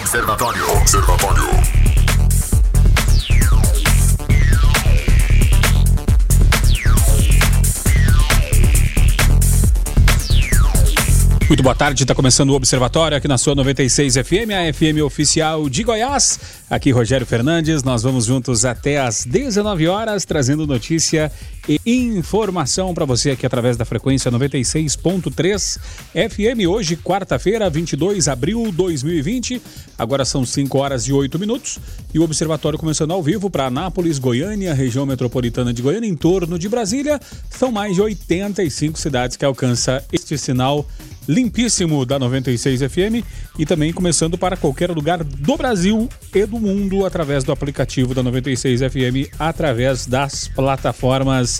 Observatório. Observatório. Muito boa tarde, está começando o Observatório aqui na sua 96 FM, a FM oficial de Goiás. Aqui Rogério Fernandes, nós vamos juntos até às 19 horas, trazendo notícia e informação para você aqui através da frequência 96.3 FM. Hoje, quarta-feira, 22 de abril de 2020. Agora são 5 horas e 8 minutos e o Observatório começando ao vivo para Anápolis, Goiânia, região metropolitana de Goiânia, em torno de Brasília. São mais de 85 cidades que alcança este sinal limpíssimo da 96 FM e também começando para qualquer lugar do Brasil e do mundo através do aplicativo da 96 FM, através das plataformas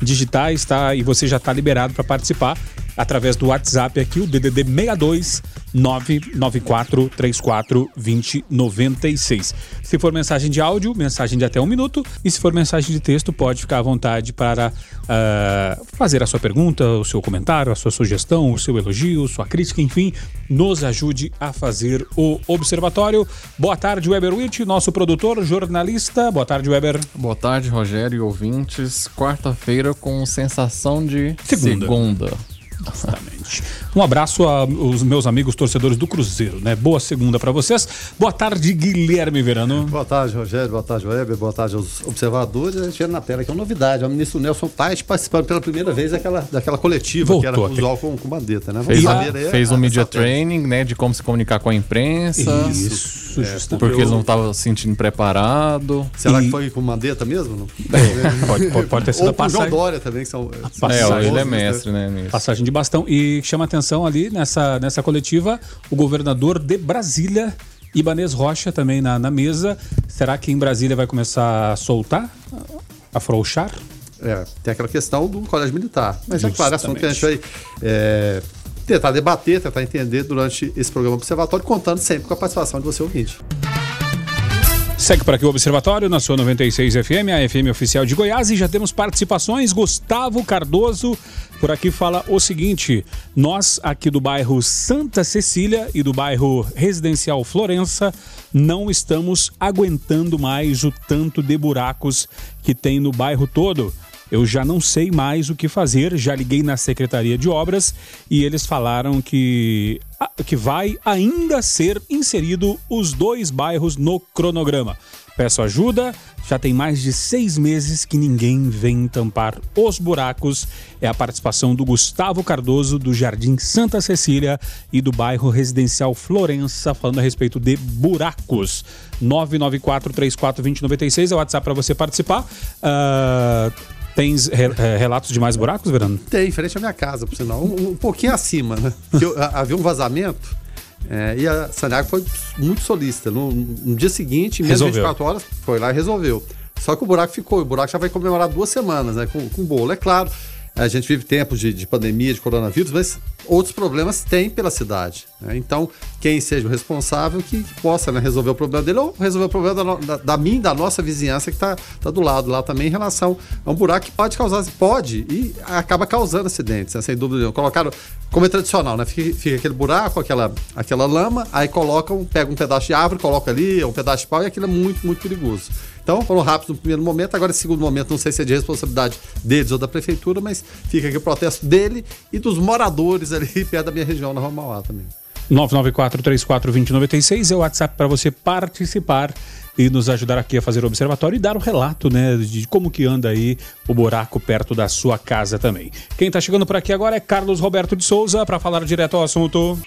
digitais, tá? E você já está liberado para participar através do WhatsApp aqui, o DDD 62 994 34 20 96. Se for mensagem de áudio, mensagem de até um minuto. E se for mensagem de texto, pode ficar à vontade para uh, fazer a sua pergunta, o seu comentário, a sua sugestão, o seu elogio, sua crítica, enfim, nos ajude a fazer o observatório. Boa tarde, Weber Witt, nosso produtor, jornalista. Boa tarde, Weber. Boa tarde, Rogério e ouvintes. Quarta-feira com sensação de segunda. segunda. Exatamente. Um abraço aos meus amigos torcedores do Cruzeiro, né? Boa segunda para vocês. Boa tarde, Guilherme Verano. Boa tarde, Rogério. Boa tarde, Weber. Boa tarde aos observadores. A gente vê na tela que é uma novidade. O ministro Nelson Tais participando pela primeira vez daquela, daquela coletiva Voltou que era usual com, com bandeta, né? Fez, saber a, aí fez a- um media training, né, de como se comunicar com a imprensa. Isso, justamente. Porque eles não estavam se sentindo preparado. Será E- que foi com mandeta mesmo? Não? Pode, pode, pode ter sido Ou a o João passagem, Dória também, que são. são passagem. É, ele é né? mestre, né, nisso. passagem de bastão. E chama atenção ali nessa, nessa coletiva o governador de Brasília, Ibanez Rocha, também na, na mesa. Será que em Brasília vai começar a soltar? Afrouxar? É, tem aquela questão do colégio militar. Mas é claro, é assunto que a gente vai Justamente. é, tentar debater, tentar entender durante esse programa observatório, contando sempre com a participação de você ouvinte. Segue por aqui o Observatório na sua 96 FM, a FM oficial de Goiás, e já temos participações. Gustavo Cardoso por aqui fala o seguinte: nós aqui do bairro Santa Cecília e do bairro Residencial Florença não estamos aguentando mais o tanto de buracos que tem no bairro todo. Eu já não sei mais o que fazer, já liguei na Secretaria de Obras e eles falaram que, que vai ainda ser inserido os dois bairros no cronograma. Peço ajuda, já tem mais de seis meses que ninguém vem tampar os buracos. É a participação do Gustavo Cardoso, do Jardim Santa Cecília e do bairro residencial Florença, falando a respeito de buracos. 994-34-2096 é o WhatsApp para você participar. Ah, Tens re- eh, relatos de mais buracos, Verano? Tem, em frente à minha casa, por sinal. Um, um pouquinho acima, né? Eu- havia um vazamento é, e a Saneago foi muito solícita. No, no dia seguinte, em menos de Resolveu. 24 horas, foi lá e resolveu. Só que o buraco ficou. O buraco já vai comemorar duas semanas, né? Com, com bolo. É claro, a gente vive tempos de, de pandemia, de coronavírus, mas outros problemas tem pela cidade. né? Então, quem seja o responsável que, possa né, resolver o problema dele ou resolver o problema da, da, da minha, da nossa vizinhança que está tá do lado lá também em relação a um buraco que pode causar, pode e acaba causando acidentes, né, sem dúvida nenhuma. Colocaram, como é tradicional, né? Fica, fica aquele buraco, aquela, aquela lama, aí colocam, pega um pedaço de árvore, coloca ali, um pedaço de pau e aquilo é muito, muito perigoso. Então, foram rápidos no primeiro momento, agora, no segundo momento, não sei se é de responsabilidade deles ou da prefeitura, mas fica aqui o protesto dele e dos moradores ali perto da minha região, na Rua Mauá também. 994-34-2096 é o WhatsApp para você participar e nos ajudar aqui a fazer o observatório e dar o relato, né, de como que anda aí o buraco perto da sua casa também. Quem está chegando por aqui agora é Carlos Roberto de Souza para falar direto ao assunto.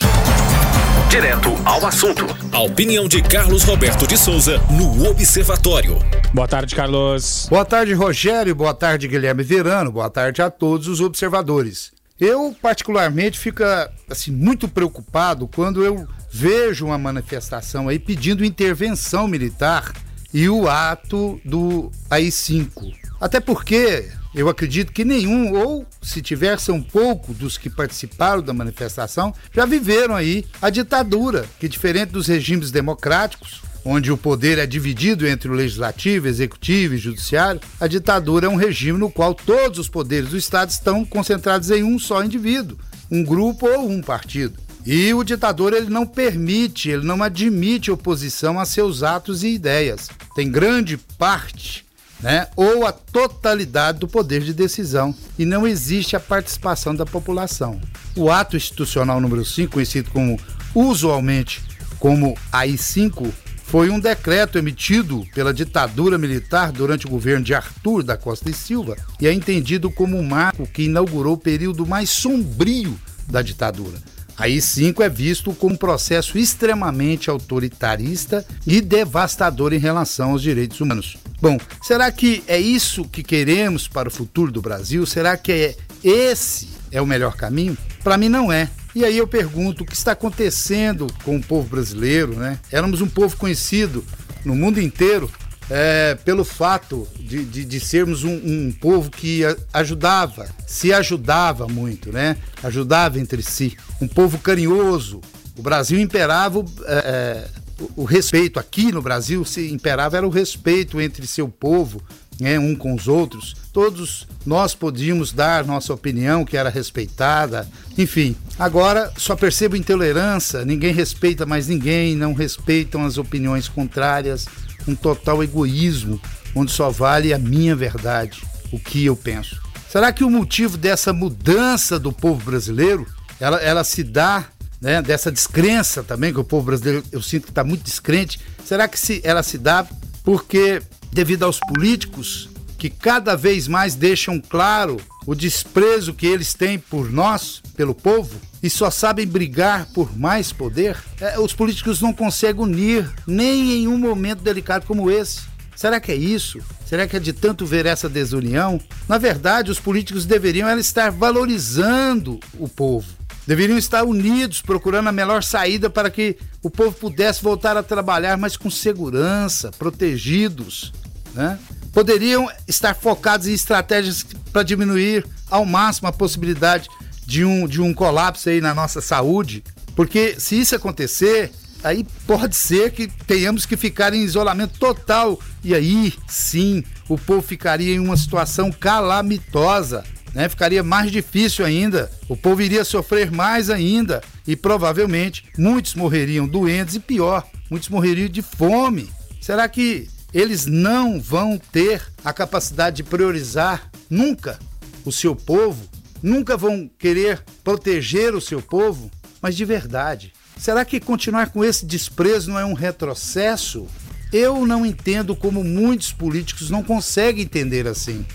Direto ao assunto. A opinião de Carlos Roberto de Souza no Observatório. Boa tarde, Carlos. Boa tarde, Rogério. Boa tarde, Guilherme Verano. Boa tarde a todos os observadores. Eu, particularmente, fico assim, muito preocupado quando eu vejo uma manifestação aí pedindo intervenção militar e o ato do AI-5. Até porque eu acredito que nenhum, ou se tiver, são pouco dos que participaram da manifestação, já viveram aí a ditadura, que diferente dos regimes democráticos, onde o poder é dividido entre o legislativo, executivo e judiciário, a ditadura é um regime no qual todos os poderes do Estado estão concentrados em um só indivíduo, um grupo ou um partido. E o ditador ele não permite, ele não admite oposição a seus atos e ideias. Tem grande parte, né, ou a totalidade do poder de decisão e não existe a participação da população. O ato institucional número 5, conhecido como usualmente como AI-5, foi um decreto emitido pela ditadura militar durante o governo de Arthur da Costa e Silva e é entendido como um marco que inaugurou o período mais sombrio da ditadura. Aí cinco é visto como um processo extremamente autoritarista e devastador em relação aos direitos humanos. Bom, será que é isso que queremos para o futuro do Brasil? Será que é esse é o melhor caminho? Para mim não é. E aí eu pergunto, o que está acontecendo com o povo brasileiro, né? Éramos um povo conhecido no mundo inteiro é, pelo fato de, de, de sermos um, um, povo que ajudava, se ajudava muito, né? Ajudava entre si. Um povo carinhoso. O Brasil imperava é, o, o respeito. Aqui no Brasil se imperava era o respeito entre seu povo, né, um com os outros. Todos nós podíamos dar nossa opinião, que era respeitada. Enfim, agora só percebo intolerância, ninguém respeita mais ninguém, não respeitam as opiniões contrárias, um total egoísmo, onde só vale a minha verdade, o que eu penso. Será que o motivo dessa mudança do povo brasileiro, ela, ela se dá né, dessa descrença também, que o povo brasileiro eu sinto que está muito descrente, será que se, ela se dá porque devido aos políticos que cada vez mais deixam claro o desprezo que eles têm por nós, pelo povo, e só sabem brigar por mais poder? É, os políticos não conseguem unir nem em um momento delicado como esse. Será que é isso? Será que é de tanto ver essa desunião? Na verdade, os políticos deveriam estar valorizando o povo. Deveriam estar unidos, procurando a melhor saída para que o povo pudesse voltar a trabalhar, mas com segurança, protegidos né? Poderiam estar focados em estratégias para diminuir ao máximo a possibilidade de um, de um colapso aí na nossa saúde, porque se isso acontecer, aí pode ser que tenhamos que ficar em isolamento total e aí sim o povo ficaria em uma situação calamitosa. Né? Ficaria mais difícil ainda, o povo iria sofrer mais ainda e provavelmente muitos morreriam doentes e pior, muitos morreriam de fome. Será que eles não vão ter a capacidade de priorizar nunca o seu povo, nunca vão querer proteger o seu povo, mas de verdade. Será que continuar com esse desprezo não é um retrocesso? Eu não entendo como muitos políticos não conseguem entender assim.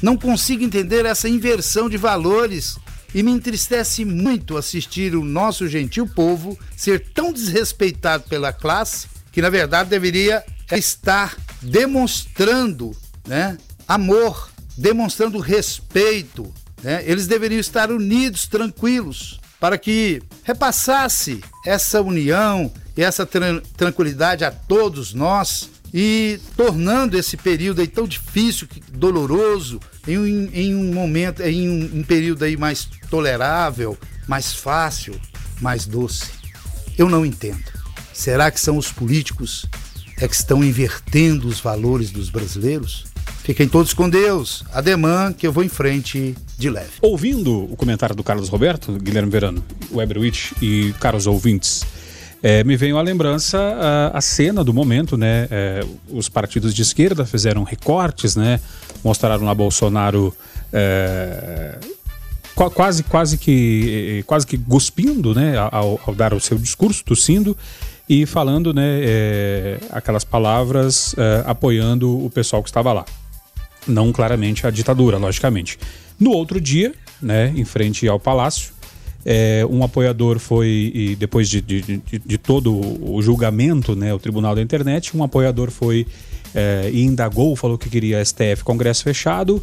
Não consigo entender essa inversão de valores e me entristece muito assistir o nosso gentil povo ser tão desrespeitado pela classe que na verdade deveria estar demonstrando né, amor, demonstrando respeito. Né? Eles deveriam estar unidos, tranquilos, para que repassasse essa união e essa tran tranquilidade a todos nós e tornando esse período aí tão difícil, doloroso, em um, em um momento, em um, um período aí mais tolerável, mais fácil, mais doce. Eu não entendo. Será que são os políticos é que estão invertendo os valores dos brasileiros? Fiquem todos com Deus. Ademã, que eu vou em frente de leve. Ouvindo o comentário do Carlos Roberto, Guilherme Verano, Weberwitch e caros ouvintes, é, me veio à lembrança a, a, cena do momento, né? É, os partidos de esquerda fizeram recortes, né? Mostraram lá Bolsonaro é, quase, quase que, quase que cuspindo, né? Ao, ao dar o seu discurso, tossindo e falando né, é, aquelas palavras é, apoiando o pessoal que estava lá. Não claramente a ditadura, logicamente. No outro dia, né, em frente ao palácio, é, um apoiador foi, e depois de, de, de, de, todo o julgamento, né, o tribunal da internet, um apoiador foi é, e indagou, falou que queria STF Congresso fechado.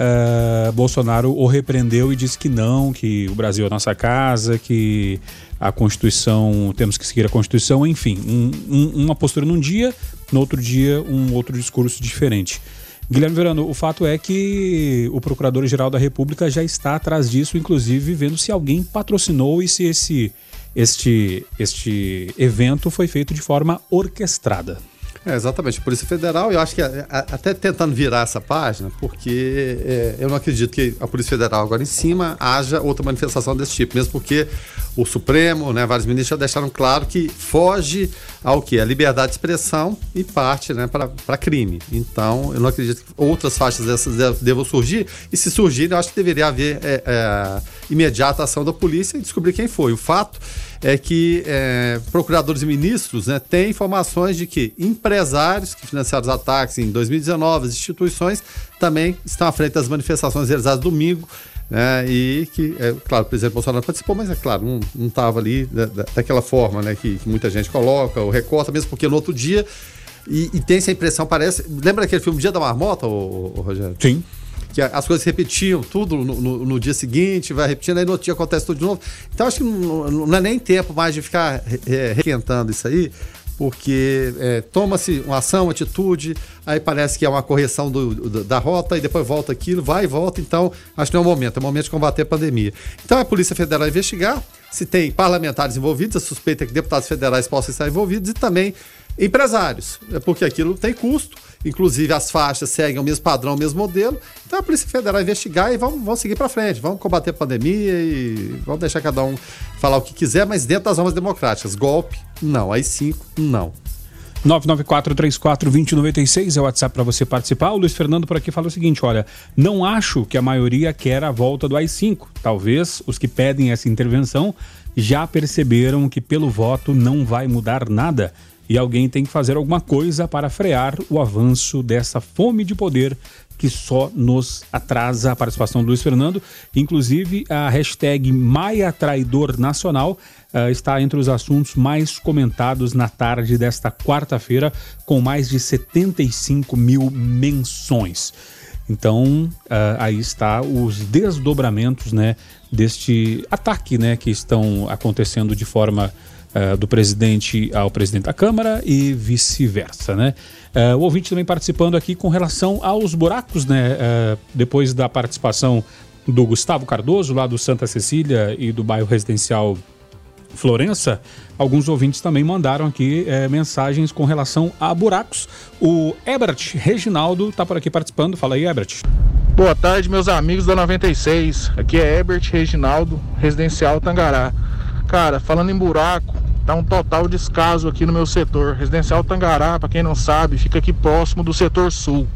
Uh, Bolsonaro o repreendeu e disse que não, que o Brasil é nossa casa, que a Constituição, temos que seguir a Constituição, enfim, um, um, uma postura num dia, no outro dia um outro discurso diferente. Guilherme Verano, o fato é que o Procurador-Geral da República já está atrás disso, inclusive vendo se alguém patrocinou e se esse este, este evento foi feito de forma orquestrada. É, exatamente, Polícia Federal, eu acho que a, a, até tentando virar essa página, porque é, eu não acredito que a Polícia Federal agora em cima haja outra manifestação desse tipo, mesmo porque o Supremo, né, vários ministros já deixaram claro que foge ao que? A liberdade de expressão e parte né, para crime. Então, eu não acredito que outras faixas dessas devam surgir, e se surgirem, eu acho que deveria haver é, é, imediata ação da polícia e descobrir quem foi. O fato é que é, procuradores e ministros né, têm informações de que empresários que financiaram os ataques em 2019, as instituições também estão à frente das manifestações realizadas domingo. Né, e que, é, claro, o presidente Bolsonaro participou, mas é claro, não estava ali da, da, daquela forma né, que, que, muita gente coloca, ou recorta, mesmo porque no outro dia. E, e tem essa impressão, parece. Lembra aquele filme Dia da Marmota, ô, ô, Rogério? Sim que as coisas repetiam tudo no, no, no, dia seguinte, vai repetindo, aí no outro dia acontece tudo de novo. Então acho que não, não é nem tempo mais de ficar é, requentando isso aí, porque é, toma-se uma ação, uma atitude, aí parece que é uma correção do, do, da rota e depois volta aquilo, vai e volta. Então, acho que não é o momento, é o momento de combater a pandemia. Então, a Polícia Federal investigar se tem parlamentares envolvidos, a suspeita é que deputados federais possam estar envolvidos e também empresários, é porque aquilo tem custo Inclusive, as faixas seguem o mesmo padrão, o mesmo modelo. Então, a Polícia Federal vai investigar e vamos, vamos seguir para frente. Vamos combater a pandemia e vamos deixar cada um falar o que quiser, mas dentro das normas democráticas. Golpe, não. Aí cinco, não. 994-34-2096 é o WhatsApp para você participar. O Luiz Fernando por aqui fala o seguinte: olha, não acho que a maioria quer a volta do AI-5. Talvez os que pedem essa intervenção já perceberam que pelo voto não vai mudar nada e alguém tem que fazer alguma coisa para frear o avanço dessa fome de poder que só nos atrasa a participação do Luiz Fernando. Inclusive, a hashtag Maia Traidor Nacional uh, está entre os assuntos mais comentados na tarde desta quarta-feira, com mais de 75 mil menções. Então, uh, aí está os desdobramentos né, deste ataque né, que estão acontecendo de forma uh, do presidente ao presidente da Câmara e vice-versa, né? Uh, o ouvinte também participando aqui com relação aos buracos, né? Uh, depois da participação do Gustavo Cardoso, lá do Santa Cecília e do bairro residencial Florença, alguns ouvintes também mandaram aqui mensagens com relação a buracos. O Ebert Reginaldo está por aqui participando. Fala aí, Ebert. Boa tarde, meus amigos da 96. Aqui é Ebert Reginaldo, residencial Tangará. Cara, falando em buraco, tá um total descaso aqui no meu setor. Residencial Tangará, para quem não sabe, fica aqui próximo do setor sul.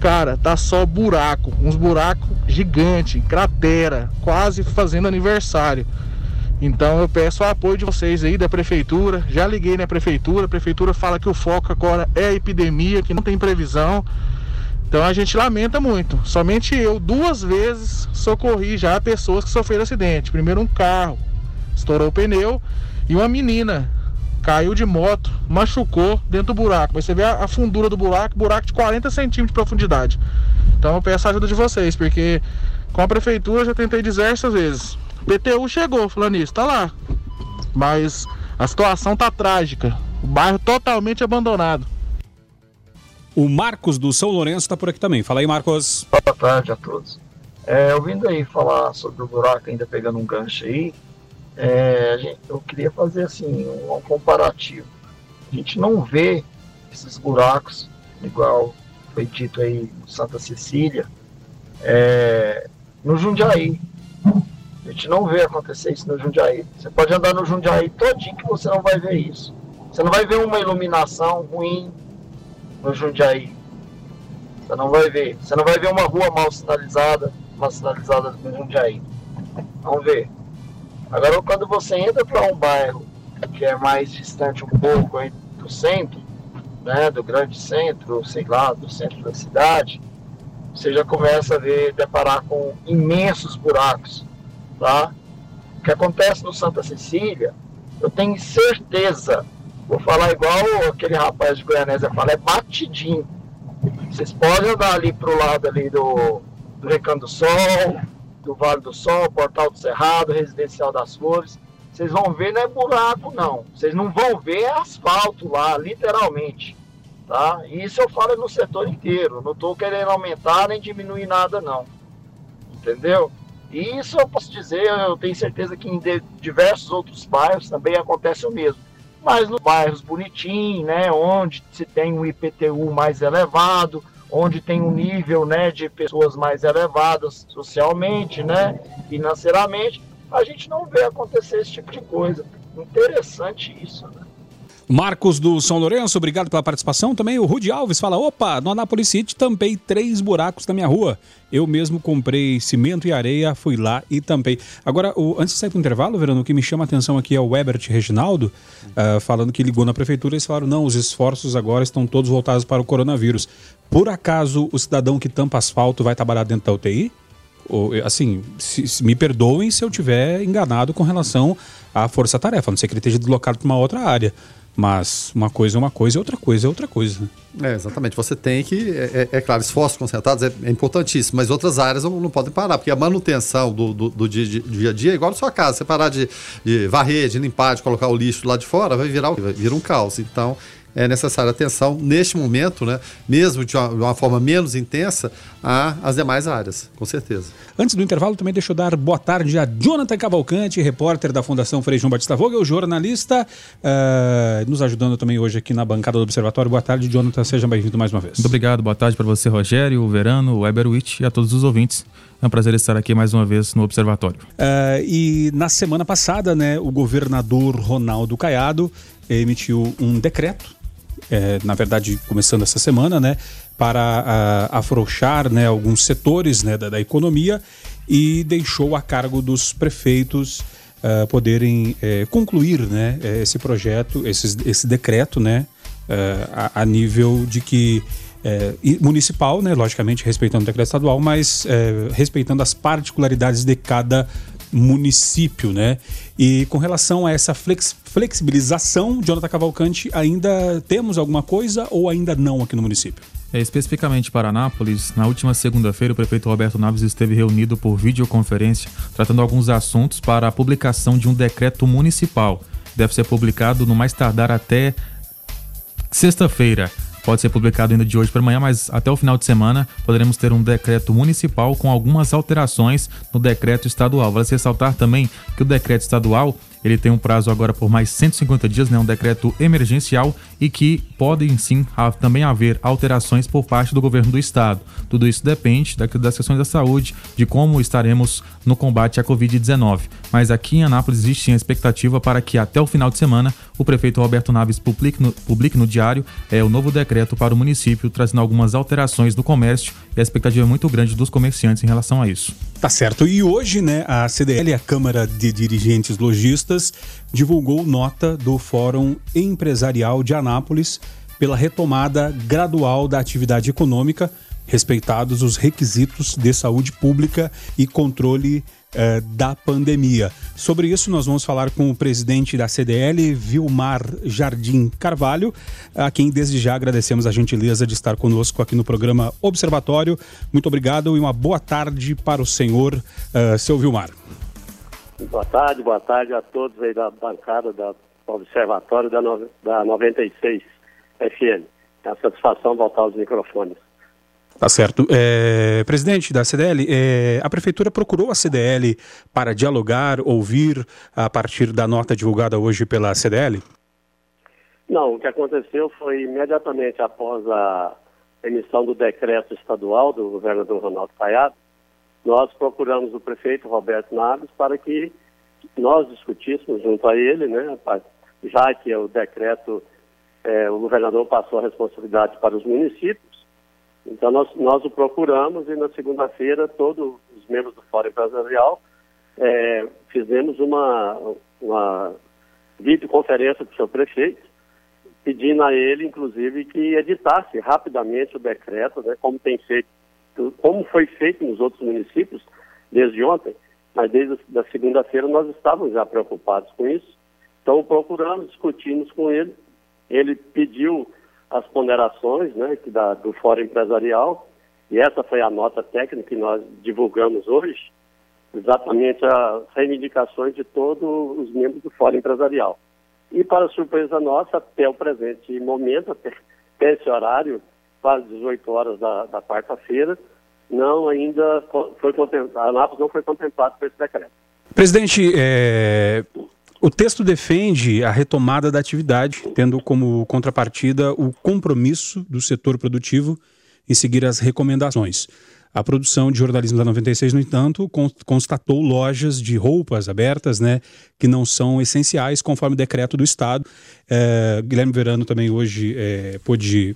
Cara, tá só buraco, uns buracos gigante, cratera, quase fazendo aniversário. Então eu peço o apoio de vocês aí da prefeitura. Já liguei na prefeitura, a prefeitura fala que o foco agora é a epidemia, que não tem previsão. Então a gente lamenta muito. Somente eu duas vezes socorri já pessoas que sofreram acidente. Primeiro um carro, estourou o pneu e uma menina caiu de moto, machucou dentro do buraco. Mas você vê a, a fundura do buraco, buraco de 40 centímetros de profundidade. Então eu peço a ajuda de vocês, porque com a prefeitura já tentei diversas vezes. O PTU chegou falando isso, tá lá. Mas a situação tá trágica. O bairro totalmente abandonado. O Marcos do São Lourenço está por aqui também. Fala aí, Marcos. Boa tarde a todos. É, ouvindo aí falar sobre o buraco, ainda pegando um gancho aí, é, eu queria fazer assim um, comparativo. A gente não vê esses buracos, igual foi dito aí Santa Cecília, é, no Jundiaí. A gente não vê acontecer isso no Jundiaí. Você pode andar no Jundiaí todinho que você não vai ver isso. Você não vai ver uma iluminação ruim no Jundiaí. Você não vai ver. Você não vai ver uma rua mal sinalizada, mal sinalizada no Jundiaí. Vamos ver. Agora, quando você entra para um bairro que é mais distante um pouco do centro, né, do grande centro, sei lá, do centro da cidade, você já começa a ver, deparar com imensos buracos, tá? O que acontece no Santa Cecília, eu tenho certeza, vou falar igual aquele rapaz de Goianésia fala, é batidinho. Vocês podem andar ali pro lado ali do, do Recanto do Sol, do Vale do Sol, Portal do Cerrado, Residencial das Flores. Vocês vão ver, não é buraco, não. Vocês não vão ver asfalto lá, literalmente. Tá? Isso eu falo no setor inteiro. Não estou querendo aumentar nem diminuir nada, não. Entendeu? E isso eu posso dizer, eu tenho certeza que em diversos outros bairros também acontece o mesmo. mas nos bairros bonitinhos, né, onde se tem um IPTU mais elevado, onde tem um nível né, de pessoas mais elevadas socialmente, né, financeiramente, a gente não vê acontecer esse tipo de coisa. Interessante isso, né? Marcos do São Lourenço, obrigado pela participação. Também o Rudy Alves fala: opa, no Anápolis City tampei três buracos na minha rua. Eu mesmo comprei cimento e areia, fui lá e tampei. Agora, o, antes de sair para o intervalo, Verano, o que me chama a atenção aqui é o Webert Reginaldo, uh, falando que ligou na prefeitura e eles falaram: não, os esforços agora estão todos voltados para o coronavírus. Por acaso o cidadão que tampa asfalto vai trabalhar dentro da UTI? Ou, assim, se, se, me perdoem se eu tiver enganado com relação à força-tarefa, a não sei que ele esteja deslocado para uma outra área. Mas uma coisa é uma coisa e outra coisa é outra coisa. É, exatamente. Você tem que, é, é, é claro, esforços concentrados é, é, importantíssimo, mas outras áreas não, não, podem parar, porque a manutenção do, do, do dia, dia, a dia é igual na sua casa. Você parar de, de varrer, de limpar, de colocar o lixo lá de fora, vai virar, vai virar um caos. Então, é necessária atenção neste momento, né, mesmo de uma, de uma forma menos intensa, às demais áreas, com certeza. Antes do intervalo, também deixa eu dar boa tarde a Jonathan Cavalcante, repórter da Fundação Frei João Batista Vogel, jornalista, uh, nos ajudando também hoje aqui na bancada do Observatório. Boa tarde, Jonathan, seja bem-vindo mais uma vez. Muito obrigado, boa tarde para você, Rogério, o Verano, o Weberwitch e a todos os ouvintes. É um prazer estar aqui mais uma vez no Observatório. Uh, e na semana passada, né, o governador Ronaldo Caiado emitiu um decreto é, na verdade, começando essa semana, né, para a, afrouxar né, alguns setores né, da, da, economia e deixou a cargo dos prefeitos uh, poderem é, concluir né, esse projeto, esse, esse decreto, né, uh, a, a, nível de que é, municipal, né, logicamente respeitando o decreto estadual, mas é, respeitando as particularidades de cada município, né? E com relação a essa flex, flexibilização, Jonathan Cavalcante, ainda temos alguma coisa ou ainda não aqui no município? É, especificamente para Anápolis, na última segunda-feira o prefeito Roberto Naves esteve reunido por videoconferência tratando alguns assuntos para a publicação de um decreto municipal. Deve ser publicado no mais tardar até sexta-feira pode ser publicado ainda de hoje para amanhã, mas até o final de semana poderemos ter um decreto municipal com algumas alterações no decreto estadual. Vale ressaltar também que o decreto estadual ele tem um prazo agora por mais 150 dias, né, um decreto emergencial e que podem sim também haver alterações por parte do governo do estado. Tudo isso depende das questões da saúde, de como estaremos no combate à Covid-19. Mas aqui em Anápolis existe a expectativa para que até o final de semana o prefeito Roberto Naves publique no, publique no diário é, o novo decreto para o município, trazendo algumas alterações no comércio e a expectativa é muito grande dos comerciantes em relação a isso. Tá certo. E hoje, né, a CDL, a Câmara de Dirigentes Logistas, divulgou nota do Fórum Empresarial de Anápolis pela retomada gradual da atividade econômica, respeitados os requisitos de saúde pública e controle eh, da pandemia. Sobre isso, nós vamos falar com o presidente da CDL, Vilmar Jardim Carvalho, a quem desde já agradecemos a gentileza de estar conosco aqui no programa Observatório. Muito obrigado e uma boa tarde para o senhor, uh, seu Vilmar. Boa tarde, boa tarde a todos aí da bancada da Observatório da, no, da 96 FM. É uma satisfação voltar aos microfones. Tá certo. É, presidente da CDL, é, a prefeitura procurou a CDL para dialogar, ouvir a partir da nota divulgada hoje pela CDL? Não, o que aconteceu foi imediatamente após a emissão do decreto estadual do governador Ronaldo Caiado, nós procuramos o prefeito Roberto Naves para que nós discutíssemos junto a ele, né, já que o decreto, é, o governador passou a responsabilidade para os municípios, então nós, nós o procuramos e na segunda-feira todos os membros do Fórum Empresarial é, fizemos uma, uma videoconferência com o seu prefeito, pedindo a ele, inclusive, que editasse rapidamente o decreto, né, como tem feito, como foi feito nos outros municípios desde ontem, mas desde a segunda-feira nós estávamos já preocupados com isso. Então procuramos, discutimos com ele, ele pediu as ponderações né, que da, do Fórum Empresarial, e essa foi a nota técnica que nós divulgamos hoje, exatamente as reivindicações de todos os membros do Fórum Empresarial. E, para surpresa nossa, até o presente momento, até, até esse horário, quase 18 horas da, da quarta-feira, não ainda foi contemplado, a Anápolis não foi contemplado por esse decreto. Presidente, é, O texto defende a retomada da atividade, tendo como contrapartida o compromisso do setor produtivo em seguir as recomendações. A produção de jornalismo da 96, no entanto, constatou lojas de roupas abertas, né, que não são essenciais, conforme o decreto do Estado. É, Guilherme Verano também hoje é, pôde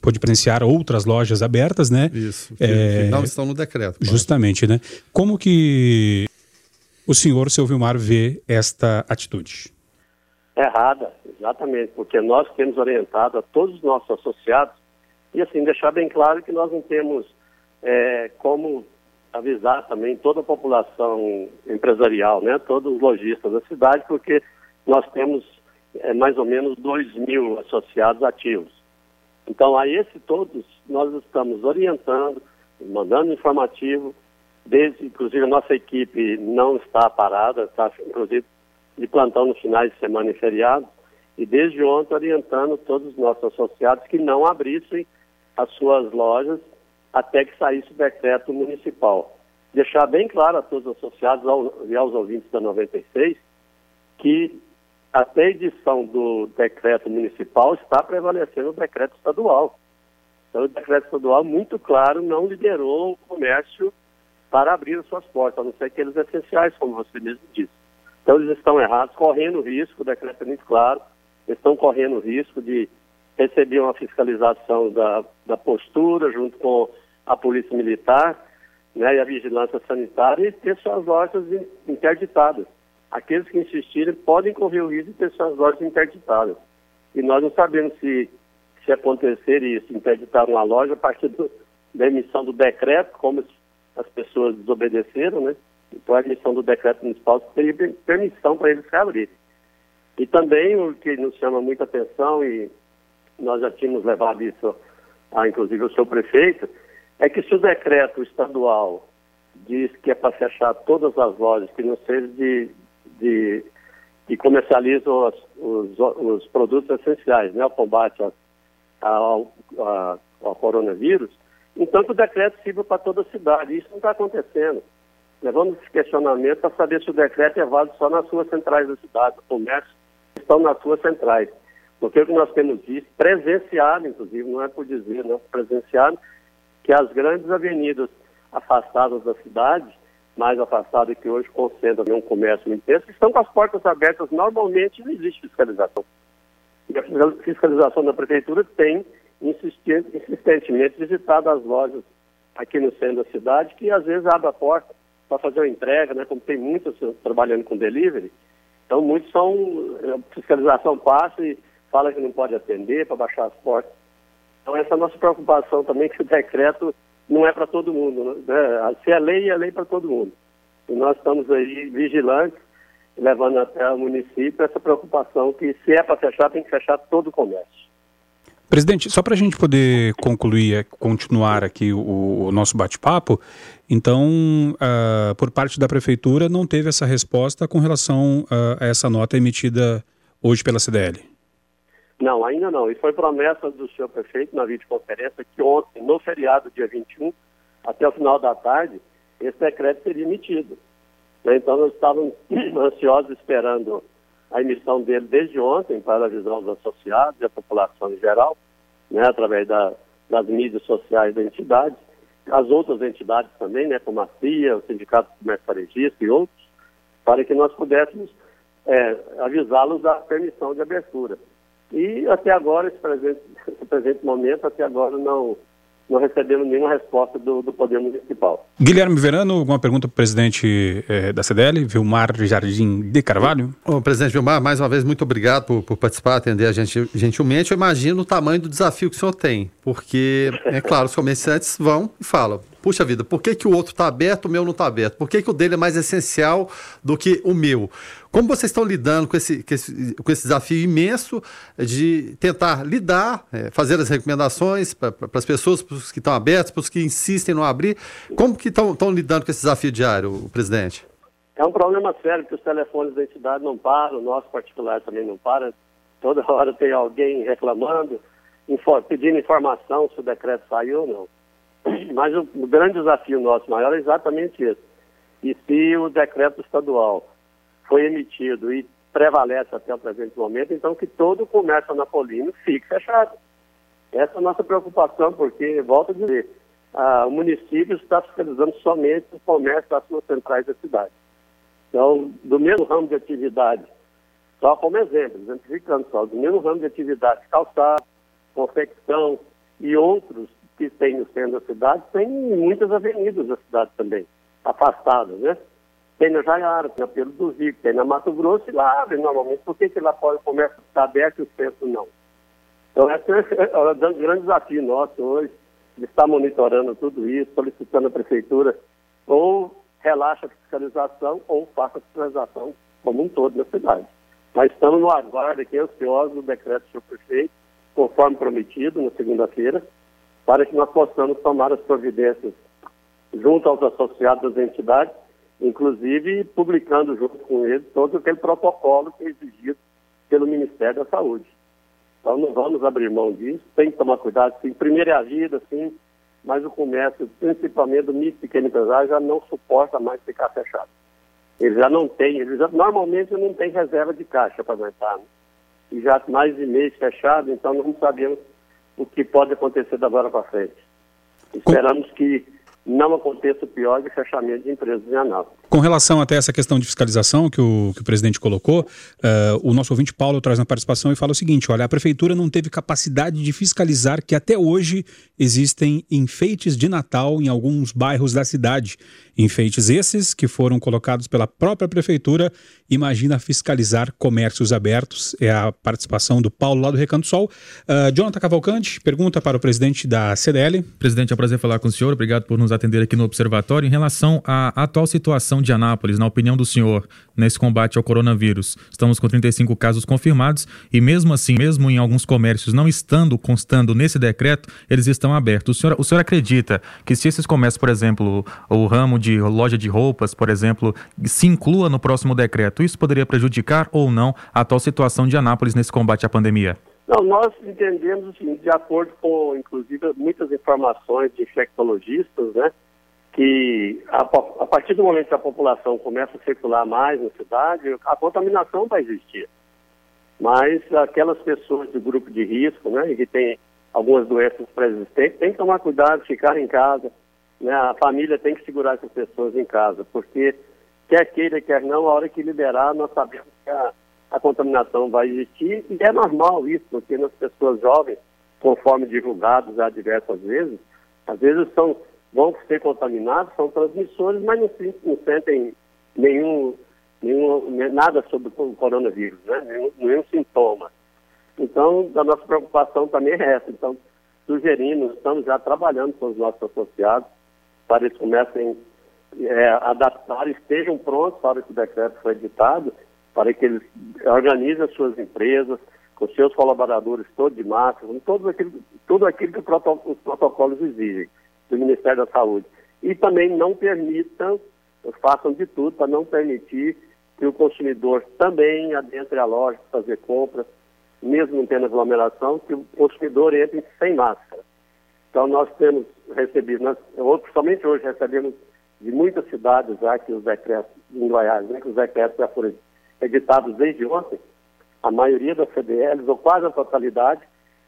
pôde presenciar outras lojas abertas, né? Isso, que, é, que não estão no decreto. Justamente, né? Como que o senhor, seu Vilmar, vê esta atitude? Errada, exatamente, porque nós temos orientado a todos os nossos associados e, assim, deixar bem claro que nós não temos é, como avisar também toda a população empresarial, né, todos os lojistas da cidade, porque nós temos é, mais ou menos 2 mil associados ativos. Então, a esse todos, nós estamos orientando, mandando informativo, desde, inclusive, a nossa equipe não está parada, está, inclusive, de plantão nos finais de semana e feriados, e desde ontem orientando todos os nossos associados que não abrissem as suas lojas até que saísse o decreto municipal. Deixar bem claro a todos os associados e aos ouvintes da 96 que até a edição do decreto municipal está prevalecendo o decreto estadual. Então, o decreto estadual, muito claro, não liderou o comércio para abrir as suas portas, a não ser aqueles essenciais, como você mesmo disse. Então, eles estão errados, correndo risco, o decreto é muito claro, eles estão correndo risco de receber uma fiscalização da, da postura junto com a Polícia Militar né, e a Vigilância Sanitária e ter suas lojas interditadas. Aqueles que insistirem podem correr o risco de ter suas lojas interditadas. E nós não sabemos se, se acontecer isso, interditar uma loja a partir do, da emissão do decreto, como as pessoas desobedeceram, né? Então a emissão do decreto municipal teria permissão para eles se abrirem. E também o que nos chama muita atenção, e nós já tínhamos levado isso a inclusive o seu prefeito, é que se o decreto estadual diz que é para fechar todas as lojas que não sejam de, de, que comercializam os, os, os, produtos essenciais, né, o combate ao, ao, ao coronavírus, então que o decreto sirva para toda a cidade. Isso não está acontecendo. Levamos esse questionamento para saber se o decreto é válido só nas suas centrais da cidade, o comércio estão nas suas centrais. Porque o que nós temos visto, presenciado, inclusive, não é por dizer, não, presenciado, que as grandes avenidas afastadas da cidade, mais afastadas que hoje concentram um comércio intenso, estão com as portas abertas. Normalmente não existe fiscalização. E a fiscalização da prefeitura tem insistentemente visitado as lojas aqui no centro da cidade, que às vezes abre a porta para fazer uma entrega, né? Como tem muitos trabalhando com delivery, então muitos são a fiscalização passa e fala que não pode atender para baixar as portas. Então essa é a nossa preocupação também, que o decreto não é para todo mundo. Né? Se é lei, é lei para todo mundo. E nós estamos aí vigilantes, levando até o município essa preocupação que se é para fechar, tem que fechar todo o comércio. Presidente, só para a gente poder concluir, é, continuar aqui o, o nosso bate-papo, então, uh, por parte da Prefeitura, não teve essa resposta com relação uh, a essa nota emitida hoje pela CDL? Não, ainda não. E foi promessa do senhor prefeito na videoconferência que ontem, no feriado, dia 21, até o final da tarde, esse decreto seria emitido. Né, então, nós estávamos ansiosos esperando a emissão dele desde ontem para avisar os associados e a população em geral, né, através da, das mídias sociais da entidade, as outras entidades também, né, como a CIA, o Sindicato Comercialista e outros, para que nós pudéssemos é, avisá-los da permissão de abertura. E até agora, esse presente, esse presente momento, até agora não, não recebemos nenhuma resposta do, do Poder Municipal. Guilherme Verano, alguma pergunta para o presidente eh, da CDL, Vilmar Jardim de Carvalho? Ô, presidente Vilmar, mais uma vez, muito obrigado por, por participar, atender a gente gentilmente. Eu imagino o tamanho do desafio que o senhor tem, porque, é claro, os comerciantes vão e falam, puxa vida, por que, que o outro está aberto, o meu não está aberto? Por que, que o dele é mais essencial do que o meu? Como vocês estão lidando com esse, com esse, com esse desafio imenso de tentar lidar, é, fazer as recomendações para as pessoas, para os que estão abertos, para os que insistem em não abrir? Como que estão lidando com esse desafio diário, presidente? É um problema sério, porque os telefones da entidade não param, o nosso particular também não para. Toda hora tem alguém reclamando, pedindo informação se o decreto saiu ou não. Mas o, o grande desafio nosso maior é exatamente esse. E se o decreto estadual foi emitido e prevalece até o presente momento, então que todo o comércio anapolino fique fechado. Essa é a nossa preocupação, porque, volto a dizer, ah, o município está fiscalizando somente o comércio das suas centrais da cidade. Então, do mesmo ramo de atividade, só como exemplo, exemplificando só, do mesmo ramo de atividade, calçado, confecção e outros que tem no centro da cidade, tem muitas avenidas da cidade também, afastadas, né? Tem na Jaiara, tem na Pedro do Zico, tem na Mato Grosso e lá abre normalmente. Por que, que lá pode, o comércio está aberto e o centro não? Então, esse é o grande desafio nosso hoje, de estar monitorando tudo isso, solicitando à prefeitura ou relaxa a fiscalização ou faça a fiscalização como um todo na cidade. Mas estamos no aguardo aqui, ansiosos do decreto do prefeito, conforme prometido na segunda-feira, para que nós possamos tomar as providências junto aos associados das entidades, inclusive publicando junto com eles todo aquele protocolo que é exigido pelo Ministério da Saúde. Então não vamos abrir mão disso, tem que tomar cuidado, sim. Primeiro é a vida, sim, mas o comércio, principalmente do micro e pequeno empresário, já não suporta mais ficar fechado. Ele já não tem, ele já, normalmente não tem reserva de caixa para aguentar. Né? E já mais de mês fechado, então não sabemos o que pode acontecer da agora para frente. Esperamos que não aconteça o pior de fechamento de empresas em Anápolis. Com relação até essa questão de fiscalização que o, que o presidente colocou, uh, o nosso ouvinte Paulo traz na participação e fala o seguinte: olha, a prefeitura não teve capacidade de fiscalizar que até hoje existem enfeites de Natal em alguns bairros da cidade. Enfeites esses que foram colocados pela própria prefeitura. Imagina fiscalizar comércios abertos. É a participação do Paulo lá do Recanto Sol. Uh, Jonathan Cavalcante pergunta para o presidente da CDL. Presidente, é um prazer falar com o senhor. Obrigado por nos atender aqui no Observatório. Em relação à atual situação de Anápolis, na opinião do senhor, nesse combate ao coronavírus? Estamos com 35 casos confirmados e mesmo assim, mesmo em alguns comércios não estando constando nesse decreto, eles estão abertos. O senhor, o senhor acredita que se esses comércios, por exemplo, o ramo de loja de roupas, por exemplo, se inclua no próximo decreto, isso poderia prejudicar ou não a atual situação de Anápolis nesse combate à pandemia? Não, nós entendemos, assim, de acordo com, inclusive, muitas informações de infectologistas, né, que a, a, partir do momento que a população começa a circular mais na cidade, a contaminação vai existir. Mas aquelas pessoas do grupo de risco, né, que tem algumas doenças pré-existentes, tem que tomar cuidado, ficar em casa. Né, a família tem que segurar essas pessoas em casa, porque quer queira, quer não, a hora que liberar, nós sabemos que a, a contaminação vai existir e é normal isso, porque nas pessoas jovens, conforme divulgados já diversas vezes, às vezes são vão ser contaminados, são transmissores, mas não, não sentem nenhum, nenhum, nada sobre o coronavírus, né? nenhum, nenhum sintoma. Então, a nossa preocupação também é essa. Então, sugerindo, estamos já trabalhando com os nossos associados para eles comecem é, adaptar, estejam prontos para que o decreto foi editado, para que eles organizem as suas empresas, com seus colaboradores todos de máscara, tudo aquilo, tudo aquilo que os protocolos exigem do Ministério da Saúde. E também não permitam, façam de tudo para não permitir que o consumidor também adentre a loja para fazer compras, mesmo não tendo aglomeração, que o consumidor entre sem máscara. Então nós temos recebido, nós, somente hoje recebemos de muitas cidades já que os decretos, em Goiás, né, que os decretos já foram editados desde ontem, a maioria das CDLs, ou quase a totalidade,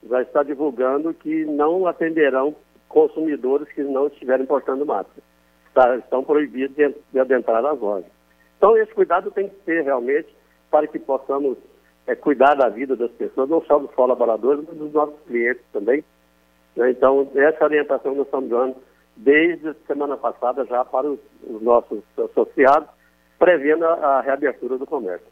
já está divulgando que não atenderão consumidores que não estiverem portando máscara. Tá, estão proibidos de, de adentrar as lojas. Então, esse cuidado tem que ser realmente para que possamos é, cuidar da vida das pessoas, não só dos colaboradores, mas dos nossos clientes também. Né? Então, essa orientação nós estamos dando desde a semana passada já para os, os nossos associados, prevendo a, a reabertura do comércio.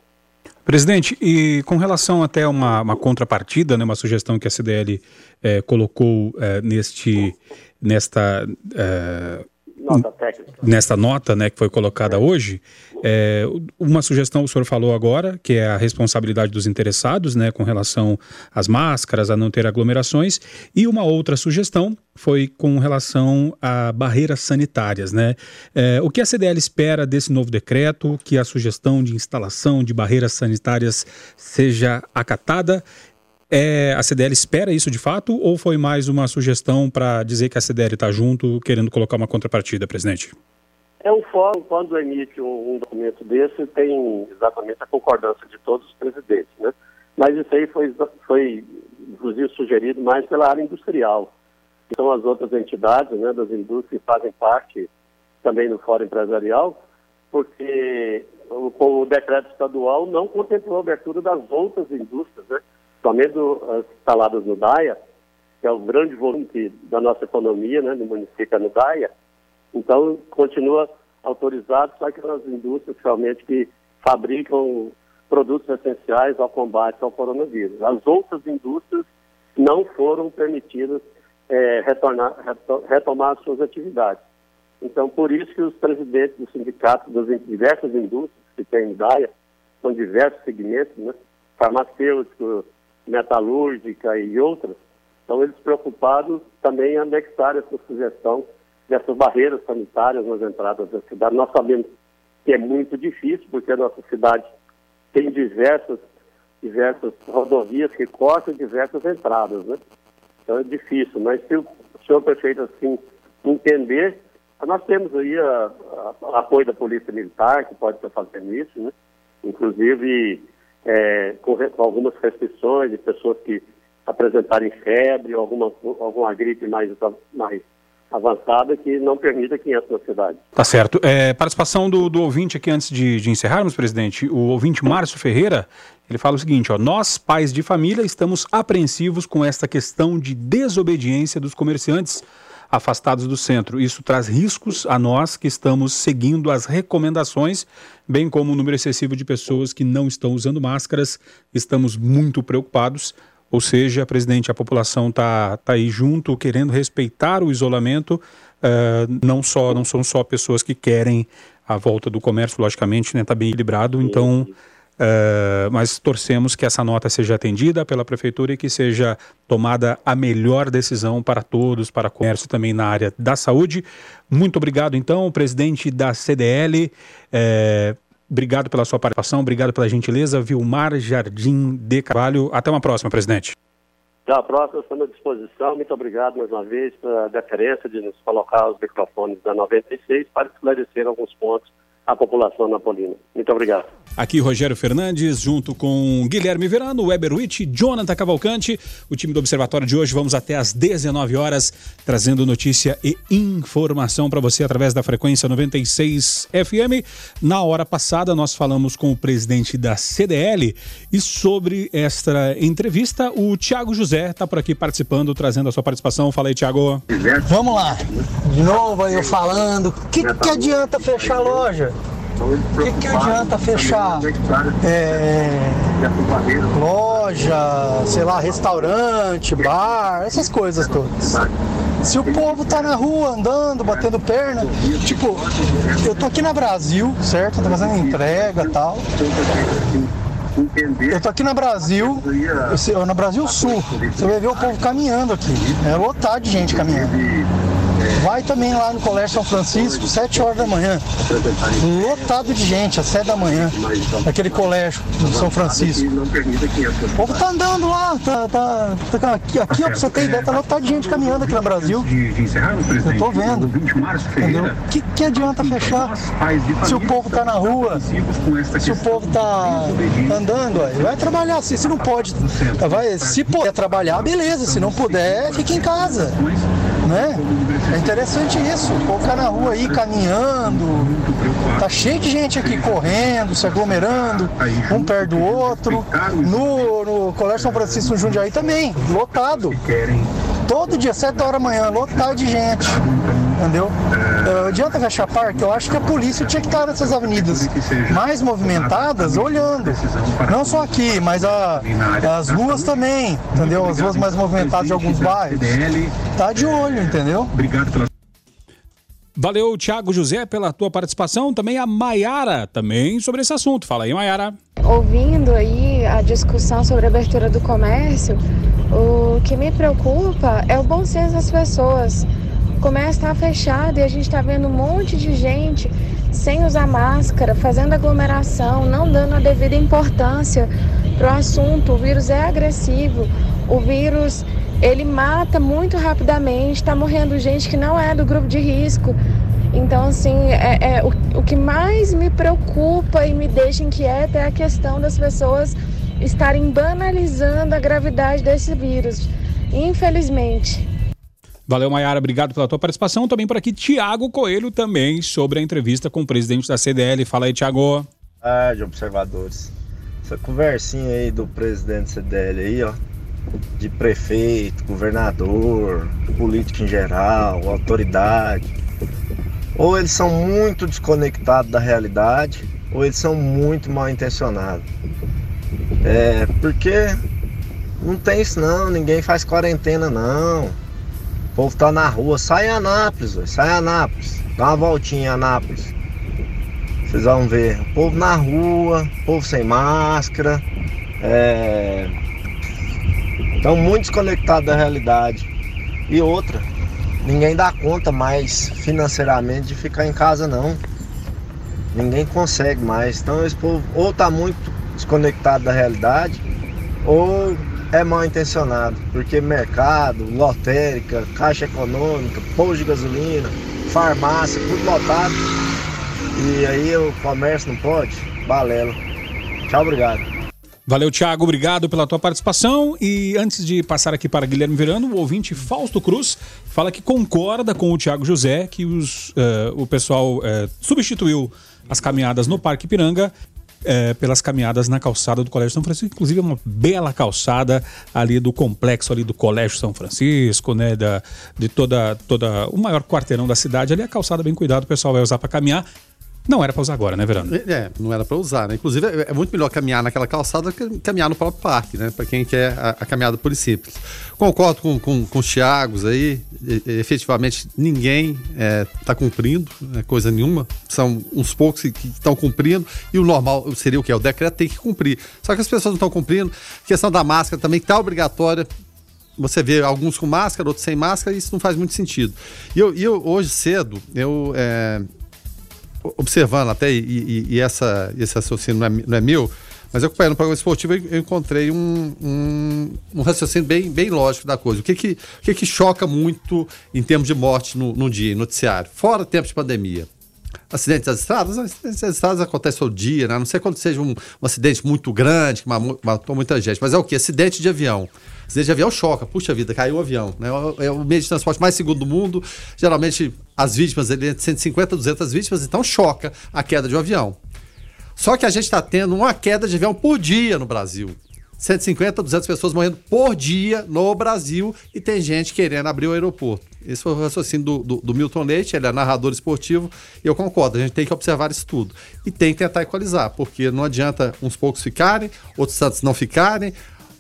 Presidente, e com relação até uma, uma contrapartida, né, uma sugestão que a CDL eh, colocou eh, neste, nesta, eh, nota nesta nota né, que foi colocada hoje, é, uma sugestão o senhor falou agora, que é a responsabilidade dos interessados, né, com relação às máscaras, a não ter aglomerações, e uma outra sugestão foi com relação a barreiras sanitárias, né? É, o que a CDL espera desse novo decreto, que a sugestão de instalação de barreiras sanitárias seja acatada é, a CDL espera isso de fato ou foi mais uma sugestão para dizer que a CDL está junto, querendo colocar uma contrapartida, presidente? É um fórum, quando emite um, um, documento desse, tem exatamente a concordância de todos os presidentes, né? Mas isso aí foi, foi inclusive, sugerido mais pela área industrial. Então, as outras entidades né, das indústrias fazem parte também do fórum empresarial, porque o, o decreto estadual não contemplou a abertura das outras indústrias, né? Somente as instaladas no DAIA, que é o grande volume da nossa economia, né, no município no DAIA. Então, continua autorizado só aquelas indústrias realmente que fabricam produtos essenciais ao combate ao coronavírus. As outras indústrias não foram permitidas é, retornar, retomar suas atividades. Então, por isso que os presidentes dos sindicatos das diversas indústrias que tem em DAIA, são diversos segmentos, né? farmacêutico, metalúrgica e outras, estão eles preocupados também em anexar essa sugestão dessas barreiras sanitárias nas entradas da cidade. Nós sabemos que é muito difícil, porque a nossa cidade tem diversas, diversas rodovias que cortam diversas entradas, né? Então é difícil, mas se o senhor prefeito assim entender, nós temos aí a, apoio da Polícia Militar, que pode estar fazendo isso, né? Inclusive é, com, com, algumas restrições de pessoas que apresentarem febre ou alguma, alguma gripe mais, mais avançada que não permita que entre na cidade. Tá certo. É, participação do, do ouvinte aqui antes de, de encerrarmos, presidente. O ouvinte Márcio Ferreira, ele fala o seguinte, ó, nós, pais de família, estamos apreensivos com esta questão de desobediência dos comerciantes afastados do centro. Isso traz riscos a nós que estamos seguindo as recomendações, bem como o número excessivo de pessoas que não estão usando máscaras. Estamos muito preocupados. Ou seja, presidente, a população está tá aí junto, querendo respeitar o isolamento. Uh, não só não são só pessoas que querem a volta do comércio, logicamente, está né, tá bem equilibrado. Então, uh, mas torcemos que essa nota seja atendida pela prefeitura e que seja tomada a melhor decisão para todos, para o comércio também na área da saúde. Muito obrigado, então, presidente da CDL. Eh, Obrigado pela sua participação, obrigado pela gentileza. Vilmar Jardim de Carvalho. Até uma próxima, presidente. Até a próxima, estamos à disposição. Muito obrigado mais uma vez pela deferência de nos colocar os microfones da 96 para esclarecer alguns pontos à população napolina. Muito obrigado. Aqui Rogério Fernandes, junto com Guilherme Verano, Weber Witt, Jonathan Cavalcante. O time do Observatório de hoje, vamos até às 19 horas, trazendo notícia e informação para você através da frequência 96 FM. Na hora passada, nós falamos com o presidente da CDL e sobre esta entrevista, o Tiago José está por aqui participando, trazendo a sua participação. Fala aí, Tiago. Vamos lá. De novo eu falando. O que, que adianta fechar a loja? O que, que adianta fechar é, loja, sei lá, restaurante, bar, essas coisas todas? Se o povo tá na rua andando, batendo perna, tipo, eu tô aqui na Brasil, certo? Tô fazendo entrega e tal. Eu tô aqui no Brasil, no Brasil Sul. Você vai ver o povo caminhando aqui. É lotado de gente caminhando. Vai também lá no Colégio São Francisco, 7 horas da manhã. Lotado de gente, às 7 da manhã. Naquele colégio do São Francisco. O povo tá andando lá, tá, tá, tá aqui, aqui ó, pra você ter ideia, tá lotado de gente caminhando aqui no Brasil. Eu tô vendo. Entendeu? Que, que adianta fechar se o povo tá na rua, se o povo tá andando, vai trabalhar. Se, se não pode, vai, se puder trabalhar, beleza. Se não puder, fica em casa né? É interessante isso, o tá na rua aí caminhando, tá cheio de gente aqui correndo, se aglomerando, um perto do outro. No, no Colégio São Francisco Jundiaí também, lotado. Todo dia, 7 horas da manhã, lotado de gente. Entendeu? Uh, adianta fechar parque? Eu acho que a polícia tinha que estar nessas avenidas mais movimentadas, olhando. Não só aqui, mas a, as ruas também, entendeu? As ruas mais movimentadas de alguns bairros. Tá de olho, entendeu? Obrigado pela Valeu, Thiago José, pela tua participação. Também a Maiara, também sobre esse assunto. Fala aí, Maiara. Ouvindo aí a discussão sobre a abertura do comércio, o que me preocupa é o bom senso das pessoas. O comércio está fechado e a gente está vendo um monte de gente sem usar máscara, fazendo aglomeração, não dando a devida importância para o assunto. O vírus é agressivo, o vírus ele mata muito rapidamente, está morrendo gente que não é do grupo de risco. Então, assim, é, é o, o que mais me preocupa e me deixa inquieta é a questão das pessoas estarem banalizando a gravidade desse vírus. Infelizmente. Valeu, Maiara. Obrigado pela tua participação. Também por aqui, Tiago Coelho, também sobre a entrevista com o presidente da CDL. Fala aí, Tiago. Tarde, observadores. Essa conversinha aí do presidente da CDL aí, ó, de prefeito, governador, político em geral, autoridade. Ou eles são muito desconectados da realidade, ou eles são muito mal intencionados. É, porque não tem isso não, ninguém faz quarentena não. Povo tá na rua, sai Anápolis, véio, sai Anápolis, dá uma voltinha em Anápolis. Vocês vão ver, o povo na rua, povo sem máscara, é... estão muito desconectados da realidade. E outra, ninguém dá conta mais financeiramente de ficar em casa não. Ninguém consegue mais. Então esse povo ou tá muito desconectado da realidade ou é mal intencionado, porque mercado, lotérica, caixa econômica, posto de gasolina, farmácia, tudo lotado. E aí o comércio não pode? Balela. Tchau, obrigado. Valeu, Thiago, obrigado pela tua participação. E antes de passar aqui para Guilherme Verano, o ouvinte Fausto Cruz fala que concorda com o Thiago José que os, uh, o pessoal uh, substituiu as caminhadas no Parque Piranga é, pelas caminhadas na calçada do Colégio São Francisco, inclusive é uma bela calçada ali do complexo ali do Colégio São Francisco, né, da, de toda, toda o maior quarteirão da cidade ali, a calçada bem cuidado, o pessoal vai usar para caminhar. Não era para usar agora, né, Verano? É, não era para usar, né? Inclusive, é, é muito melhor caminhar naquela calçada que caminhar no próprio parque, né? Para quem quer a, a, caminhada e simples. Concordo com, com, com os Thiagos aí. E, efetivamente, ninguém está é, cumprindo né, coisa nenhuma. São uns poucos que estão cumprindo. E o normal seria o quê? O decreto tem que cumprir. Só que as pessoas não estão cumprindo. A questão da máscara também está obrigatória você vê alguns com máscara, outros sem máscara, e isso não faz muito sentido. E eu, eu hoje cedo, eu é, observando até, e, e, e essa, esse raciocínio não é, não é meu, mas acompanhando o programa esportivo, eu encontrei um, um, um, raciocínio bem, bem lógico da coisa. O que que, o que que choca muito em termos de morte no, no dia, no noticiário? Fora tempo de pandemia. Acidentes das estradas? Acidentes das estradas acontecem todo dia, né? A não sei quando seja um, um acidente muito grande, que matou muita gente. Mas é o quê? Acidente de avião. Acidente de avião choca. Puxa vida, caiu o avião. Né? É o meio de transporte mais seguro do mundo. Geralmente, as vítimas, ele é de 150 a 200 vítimas, então choca a queda de um avião. Só que a gente está tendo uma queda de avião por dia no Brasil. 150, 200 pessoas morrendo por dia no Brasil e tem gente querendo abrir o aeroporto. Esse foi o raciocínio do, do, do, Milton Leite, ele é narrador esportivo, e eu concordo, a gente tem que observar isso tudo. E tem que tentar equalizar, porque não adianta uns poucos ficarem, outros tantos não ficarem,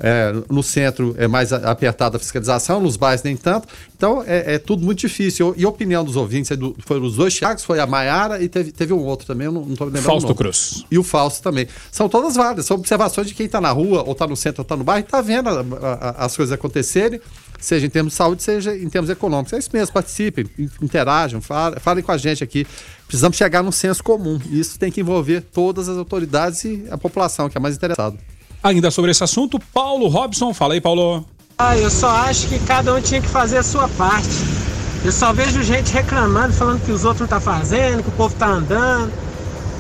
é, no centro é mais apertada a fiscalização, nos bairros nem tanto. Então é, é tudo muito difícil. E a opinião dos ouvintes do, foram os dois Thiagos, foi a Maiara e teve, teve um outro também, eu não, estou lembrando. Fausto Cruz. E o Fausto também. São todas válidas, são observações de quem está na rua, ou está no centro, ou está no bairro, e está vendo a, a, as coisas acontecerem seja em termos de saúde, seja em termos econômicos. É isso mesmo, participem, interajam, falem, com a gente aqui. Precisamos chegar num senso comum. E isso tem que envolver todas as autoridades e a população, que é mais interessada. Ainda sobre esse assunto, Paulo Robson. Fala aí, Paulo. Ah, eu só acho que cada um tinha que fazer a sua parte. Eu só vejo gente reclamando, falando que os outros não estão tá fazendo, que o povo está andando.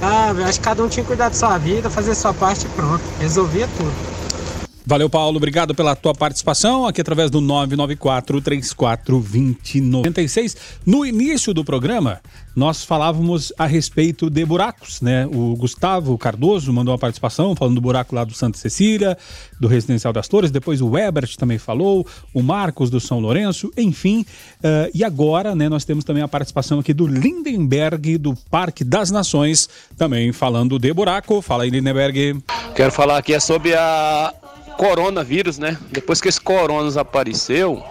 Ah, eu acho que cada um tinha que cuidar da sua vida, fazer a sua parte e pronto. Resolvia tudo. Valeu, Paulo. Obrigado pela tua participação aqui através do 994 34 2096. No início do programa, nós falávamos a respeito de buracos, né? O Gustavo Cardoso mandou uma participação falando do buraco lá do Santa Cecília, do Residencial das Torres. Depois o Ebert também falou, o Marcos do São Lourenço, enfim. Uh, e agora, né, nós temos também a participação aqui do Lindenberg, do Parque das Nações, também falando de buraco. Fala aí, Lindenberg. Quero falar aqui é sobre a coronavírus, né? Depois que esse coronavírus apareceu,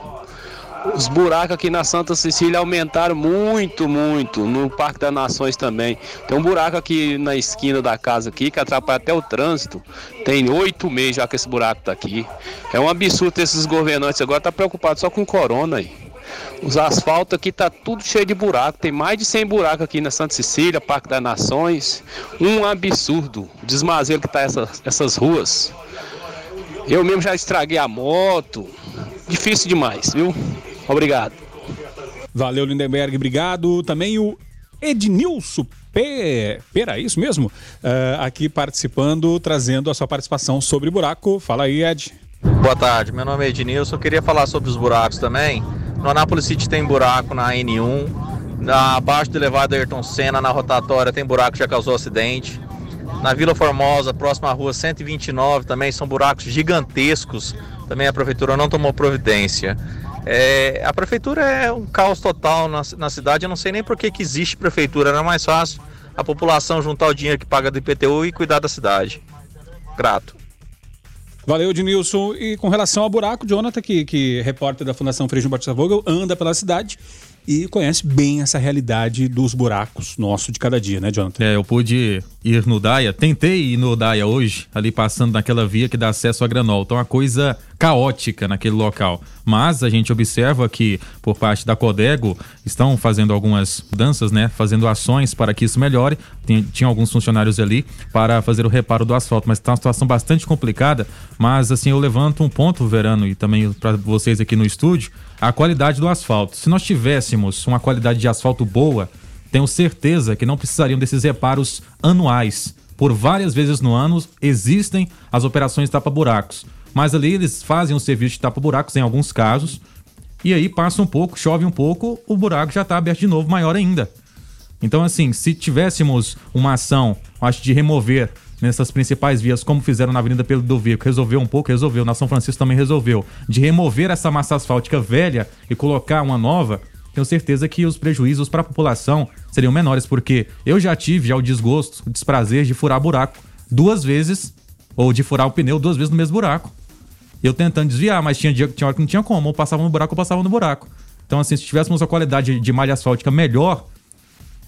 os buracos aqui na Santa Cecília aumentaram muito, muito. No Parque das Nações também. Tem um buraco aqui na esquina da casa aqui que atrapalha até o trânsito. Tem oito meses já que esse buraco tá aqui. É um absurdo esses governantes agora tá preocupados só com corona aí. Os asfaltos aqui tá tudo cheio de buraco. Tem mais de 100 buracos aqui na Santa Cecília, Parque das Nações. Um absurdo. Desmazeiro que tá essa, essas ruas. Eu mesmo já estraguei a moto. Difícil demais, viu? Obrigado. Valeu, Lindenberg, obrigado. Também o Ednilson P. Pera, é isso mesmo? Uh, aqui participando, trazendo a sua participação sobre buraco. Fala aí, Ed. Boa tarde, meu nome é Ednilson. Eu queria falar sobre os buracos também. No Anápolis City tem buraco na N1, na, abaixo do elevado Ayrton Senna, na rotatória, tem buraco que já causou acidente. Na Vila Formosa, próxima à rua 129, também são buracos gigantescos. Também a prefeitura não tomou providência. É, a prefeitura é um caos total na, na cidade. Eu não sei nem por que, que existe prefeitura. Não é mais fácil a população juntar o dinheiro que paga do IPTU e cuidar da cidade. Grato. Valeu, Dinilson. E com relação ao buraco, Jonathan, que, que repórter da Fundação Freixo Batista Vogel, anda pela cidade e conhece bem essa realidade dos buracos nosso de cada dia, né, Jonathan? É, eu pude ir no Daia, tentei ir no Daia hoje, ali passando naquela via que dá acesso a Granol. Então, uma coisa caótica naquele local. Mas a gente observa que, por parte da Codego, estão fazendo algumas mudanças, né? Fazendo ações para que isso melhore. Tem, tinha alguns funcionários ali para fazer o reparo do asfalto, mas está uma situação bastante complicada. Mas, assim, eu levanto um ponto, Verano, e também para vocês aqui no estúdio, a qualidade do asfalto. Se nós tivéssemos uma qualidade de asfalto boa, tenho certeza que não precisariam desses reparos anuais. Por várias vezes no ano existem as operações tapa-buracos. Mas ali eles fazem o serviço de tapa-buracos em alguns casos. E aí passa um pouco, chove um pouco, o buraco já está aberto de novo, maior ainda. Então, assim, se tivéssemos uma ação, acho, de remover nessas principais vias, como fizeram na Avenida Pedro Dovico, resolveu um pouco, resolveu. Na São Francisco também resolveu. De remover essa massa asfáltica velha e colocar uma nova, tenho certeza que os prejuízos para a população seriam menores, porque eu já tive já o desgosto, o desprazer de furar buraco duas vezes, ou de furar o pneu duas vezes no mesmo buraco. Eu tentando desviar, mas tinha dia tinha hora que não tinha como, ou passava no buraco ou passava no buraco. Então, assim, se tivéssemos uma qualidade de malha asfáltica melhor,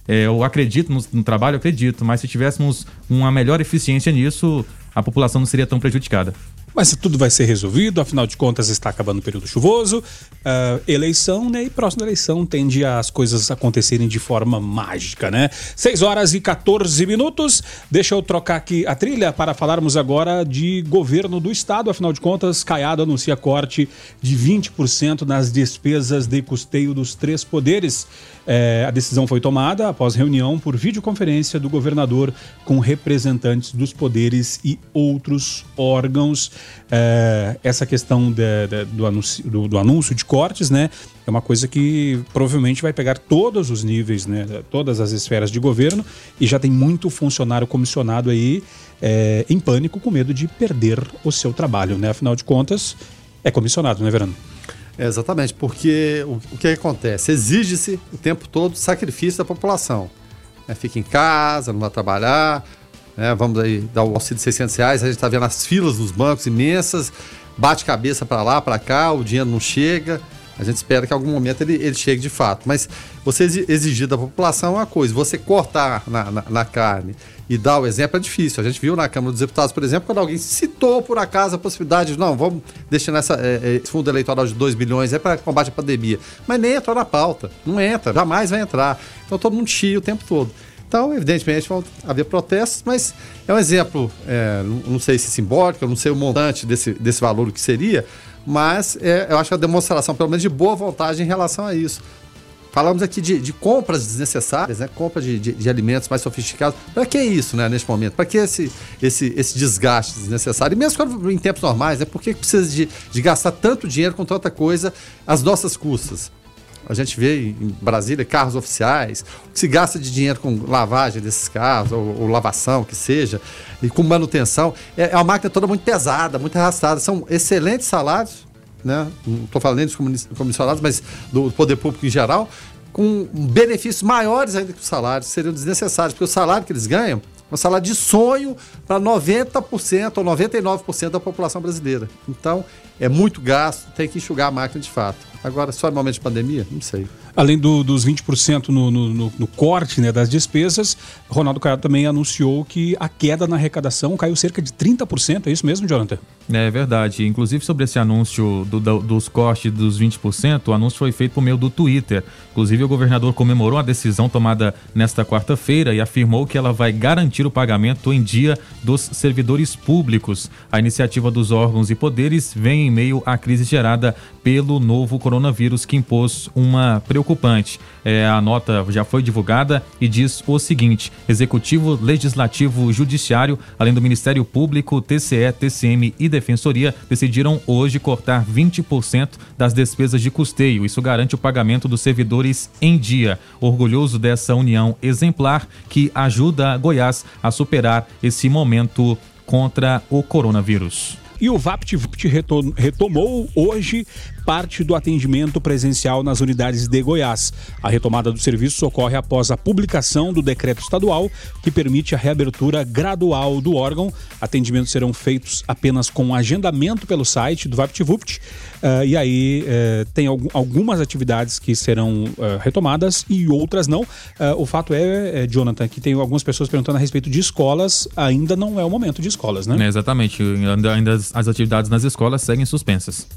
é, eu acredito no, no trabalho, acredito, mas se tivéssemos uma melhor eficiência nisso, a população não seria tão prejudicada. Mas tudo vai ser resolvido, afinal de contas está acabando o período chuvoso, uh, eleição, né? E próxima eleição tende as coisas acontecerem de forma mágica, né? 6 horas e 14 minutos. Deixa eu trocar aqui a trilha para falarmos agora de governo do estado. Afinal de contas, Caiado anuncia corte de 20% nas despesas de custeio dos três poderes. É, a decisão foi tomada após reunião por videoconferência do governador com representantes dos poderes e outros órgãos. É, essa questão de, de, do, anúncio, do, do, anúncio de cortes, né, é uma coisa que provavelmente vai pegar todos os níveis, né, todas as esferas de governo e já tem muito funcionário comissionado aí é, em pânico com medo de perder o seu trabalho, né? Afinal de contas, é comissionado, né, Verano? É, exatamente, porque o, o que acontece? Exige-se o tempo todo sacrifício da população. É, fica em casa, não vai trabalhar, né, vamos aí dar o auxílio de 600 reais, a gente está vendo as filas dos bancos imensas, bate cabeça para lá, para cá, o dinheiro não chega. A gente espera que em algum momento ele, ele chegue de fato. Mas você exigir da população é uma coisa, você cortar na, na, na carne e dar o exemplo é difícil. A gente viu na Câmara dos Deputados, por exemplo, quando alguém citou por acaso a possibilidade de, não, vamos deixar nessa, é, esse fundo eleitoral de 2 bilhões é para combate à pandemia. Mas nem entrou na pauta. Não entra, jamais vai entrar. Então todo mundo chia o tempo todo. Então, evidentemente, vão haver protestos, mas é um exemplo, é, não sei se simbólico, não sei o montante desse, desse valor que seria, mas é, eu acho que é uma demonstração, pelo menos, de boa vontade em relação a isso. Falamos aqui de, de compras desnecessárias, né? compra de, de, de alimentos mais sofisticados. Para que isso, né, neste momento? Para que esse, esse, esse desgaste desnecessário? E mesmo quando, em tempos normais, né? por que precisa de, de gastar tanto dinheiro com tanta coisa às nossas custas? A gente vê em Brasília carros oficiais, se gasta de dinheiro com lavagem desses carros, ou, ou lavação, que seja, e com manutenção. É, é uma máquina toda muito pesada, muito arrastada. São excelentes salários, né? não estou falando nem dos comissionados, mas do poder público em geral, com benefícios maiores ainda que os salários, seriam desnecessários, porque o salário que eles ganham é um salário de sonho para 90% ou 99% da população brasileira. Então, é muito gasto, tem que enxugar a máquina de fato. Agora, só no momento de pandemia? Não sei. Além do, dos 20% no, no, no, no corte né, das despesas, Ronaldo Caiado também anunciou que a queda na arrecadação caiu cerca de 30%. É isso mesmo, Jonathan? É verdade. Inclusive, sobre esse anúncio do, do, dos cortes dos 20%, o anúncio foi feito por meio do Twitter. Inclusive, o governador comemorou a decisão tomada nesta quarta-feira e afirmou que ela vai garantir o pagamento em dia dos servidores públicos. A iniciativa dos órgãos e poderes vem em meio à crise gerada pelo novo coronavírus que impôs uma preocupante. É, a nota já foi divulgada e diz o seguinte: Executivo, Legislativo, Judiciário, além do Ministério Público, TCE, TCM e Defensoria, decidiram hoje cortar 20% das despesas de custeio. Isso garante o pagamento dos servidores em dia. Orgulhoso dessa união exemplar que ajuda Goiás a superar esse momento contra o coronavírus. E o VaptVupt retomou hoje parte do atendimento presencial nas unidades de Goiás. A retomada do serviço ocorre após a publicação do decreto estadual que permite a reabertura gradual do órgão. Atendimentos serão feitos apenas com agendamento pelo site do VaptVupt. Uh, e aí uh, tem algumas atividades que serão uh, retomadas e outras não. o fato é, Jonathan, que tem algumas pessoas perguntando a respeito de escolas. Ainda não é o momento de escolas, né? É, exatamente. Ainda, ainda as atividades nas escolas seguem suspensas.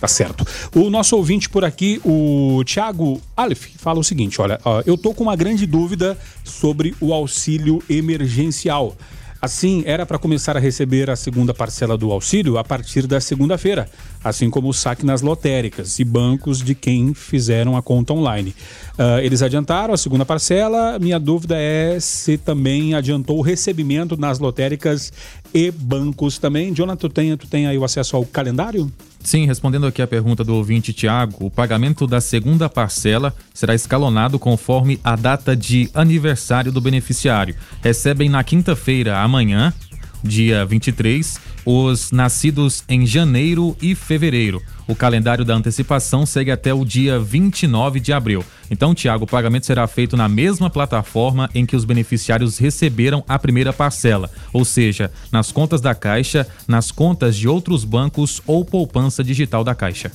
Tá certo. O nosso ouvinte por aqui, o Thiago Aleph, fala o seguinte: olha, eu tô com uma grande dúvida sobre o auxílio emergencial. Assim, era para começar a receber a segunda parcela do auxílio a partir da segunda-feira, assim como o saque nas lotéricas e bancos de quem fizeram a conta online. Uh, eles adiantaram a segunda parcela. Minha dúvida é se também adiantou o recebimento nas lotéricas e bancos também. Jonathan, tu tem, tu tem aí o acesso ao calendário? Sim, respondendo aqui a pergunta do ouvinte Tiago, o pagamento da segunda parcela será escalonado conforme a data de aniversário do beneficiário. Recebem na quinta-feira, amanhã, dia 23, os nascidos em janeiro e fevereiro. O calendário da antecipação segue até o dia 29 de abril. Então, Tiago, o pagamento será feito na mesma plataforma em que os beneficiários receberam a primeira parcela, ou seja, nas contas da Caixa, nas contas de outros bancos ou poupança digital da Caixa.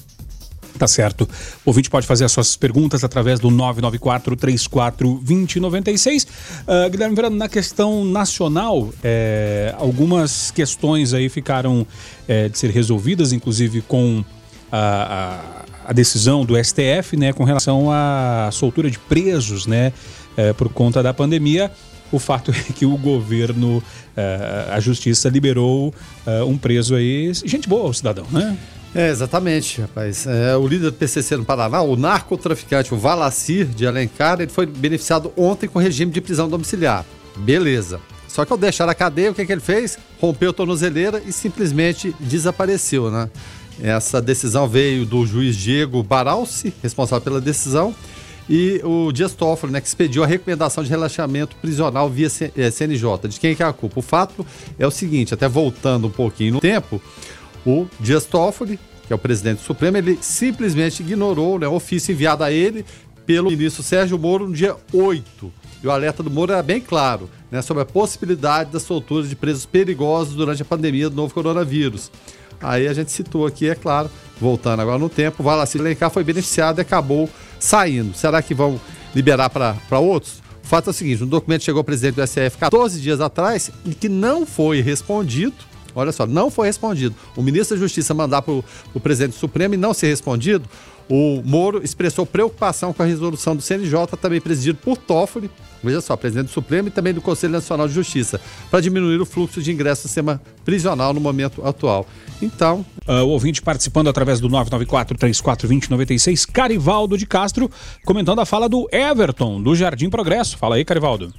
Tá certo. O ouvinte pode fazer as suas perguntas através do 994 34 2096. Uh, Guilherme Verano, na questão nacional, é, algumas questões aí ficaram é, de ser resolvidas, inclusive com a, a, a, decisão do STF, né, com relação à soltura de presos, né, é, por conta da pandemia. O fato é que o governo, é, a justiça liberou é, um preso aí, gente boa, o cidadão, né? É, exatamente, rapaz. É, o líder do PCC no Paraná, o narcotraficante, o Valacir de Alencar, ele foi beneficiado ontem com regime de prisão domiciliar. Beleza. Só que ao deixar a cadeia, o que, que ele fez? Rompeu a tornozeleira e simplesmente desapareceu, né? Essa decisão veio do juiz Diego Baralci, responsável pela decisão, e o Dias Toffoli, né, que expediu a recomendação de relaxamento prisional via CNJ. Eh, de quem que é a culpa? O fato é o seguinte, até voltando um pouquinho no tempo, o Dias Toffoli, que é o presidente do Supremo, ele simplesmente ignorou né, o ofício enviado a ele pelo ministro Sérgio Moro no dia 8. E o alerta do Moro era bem claro né, sobre a possibilidade da soltura de presos perigosos durante a pandemia do novo coronavírus. Aí a gente citou aqui, é claro, voltando agora no tempo, o Valacir Alencar foi beneficiado e acabou saindo. Será que vão liberar para outros? O fato é o seguinte: um documento chegou ao presidente do STF 14 dias atrás e que não foi respondido. Olha só, não foi respondido. O ministro da Justiça mandar para o presidente do Supremo e não ser respondido, o Moro expressou preocupação com a resolução do CNJ, também presidido por Toffoli, veja só, presidente do Supremo e também do Conselho Nacional de Justiça, para diminuir o fluxo de ingresso no sistema prisional no momento atual. Então. Uh, o ouvinte participando através do 994-3420-96, Carivaldo de Castro, comentando a fala do Everton, do Jardim Progresso. Fala aí, Carivaldo.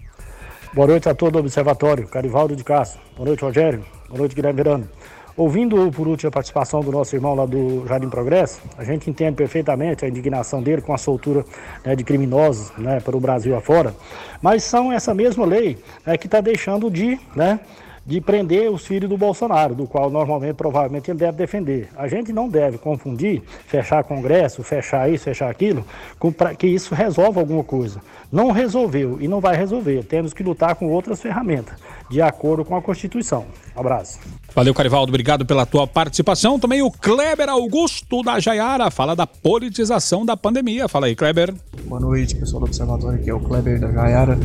Boa noite a todo o observatório, Carivaldo de Castro. Boa noite, Rogério. Boa noite, Guilherme Verano. Ouvindo por último a participação do nosso irmão lá do Jardim Progresso, a gente entende perfeitamente a indignação dele com a soltura né, de criminosos né, para o Brasil afora, mas são essa mesma lei né, que está deixando de né, de prender os filhos do Bolsonaro, do qual normalmente, provavelmente, ele deve defender. A gente não deve confundir fechar Congresso, fechar isso, fechar aquilo, com pra, que isso resolve alguma coisa. Não resolveu e não vai resolver. Temos que lutar com outras ferramentas, de acordo com a Constituição. Um abraço. Valeu, Carivaldo. Obrigado pela tua participação. Também o Kleber Augusto da Jaiara fala da politização da pandemia. Fala aí, Kleber. Boa noite, pessoal do Observatório. Aqui é o Kleber da Jaiara.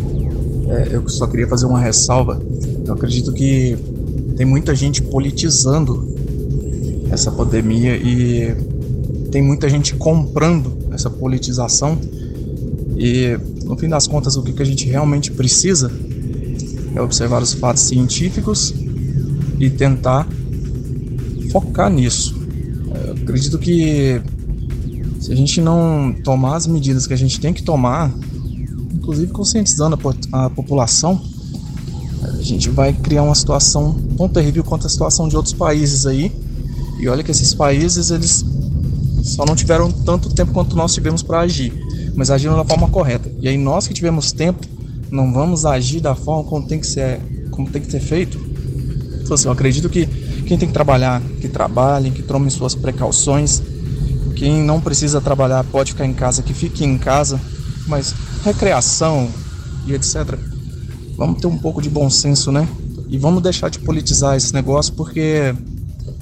É, eu só queria fazer uma ressalva. Eu acredito que tem muita gente politizando essa pandemia e tem muita gente comprando essa politização. E no fim das contas, o que a gente realmente precisa é observar os fatos científicos e tentar focar nisso. acredito que se a gente não tomar as medidas que a gente tem que tomar, inclusive conscientizando a, a população, a gente vai criar uma situação tão terrível quanto a situação de outros países aí. E olha que esses países eles só não tiveram tanto tempo quanto nós tivemos para agir, mas agiram da forma correta. E aí nós que tivemos tempo, não vamos agir da forma como tem que ser, como tem que ser feito. Então assim, eu acredito que quem tem que trabalhar, que trabalhem, que tomem suas precauções. Quem não precisa trabalhar pode ficar em casa, que fique em casa. Mas recreação e etc. Vamos ter um pouco de bom senso, né? E vamos deixar de politizar esse negócio porque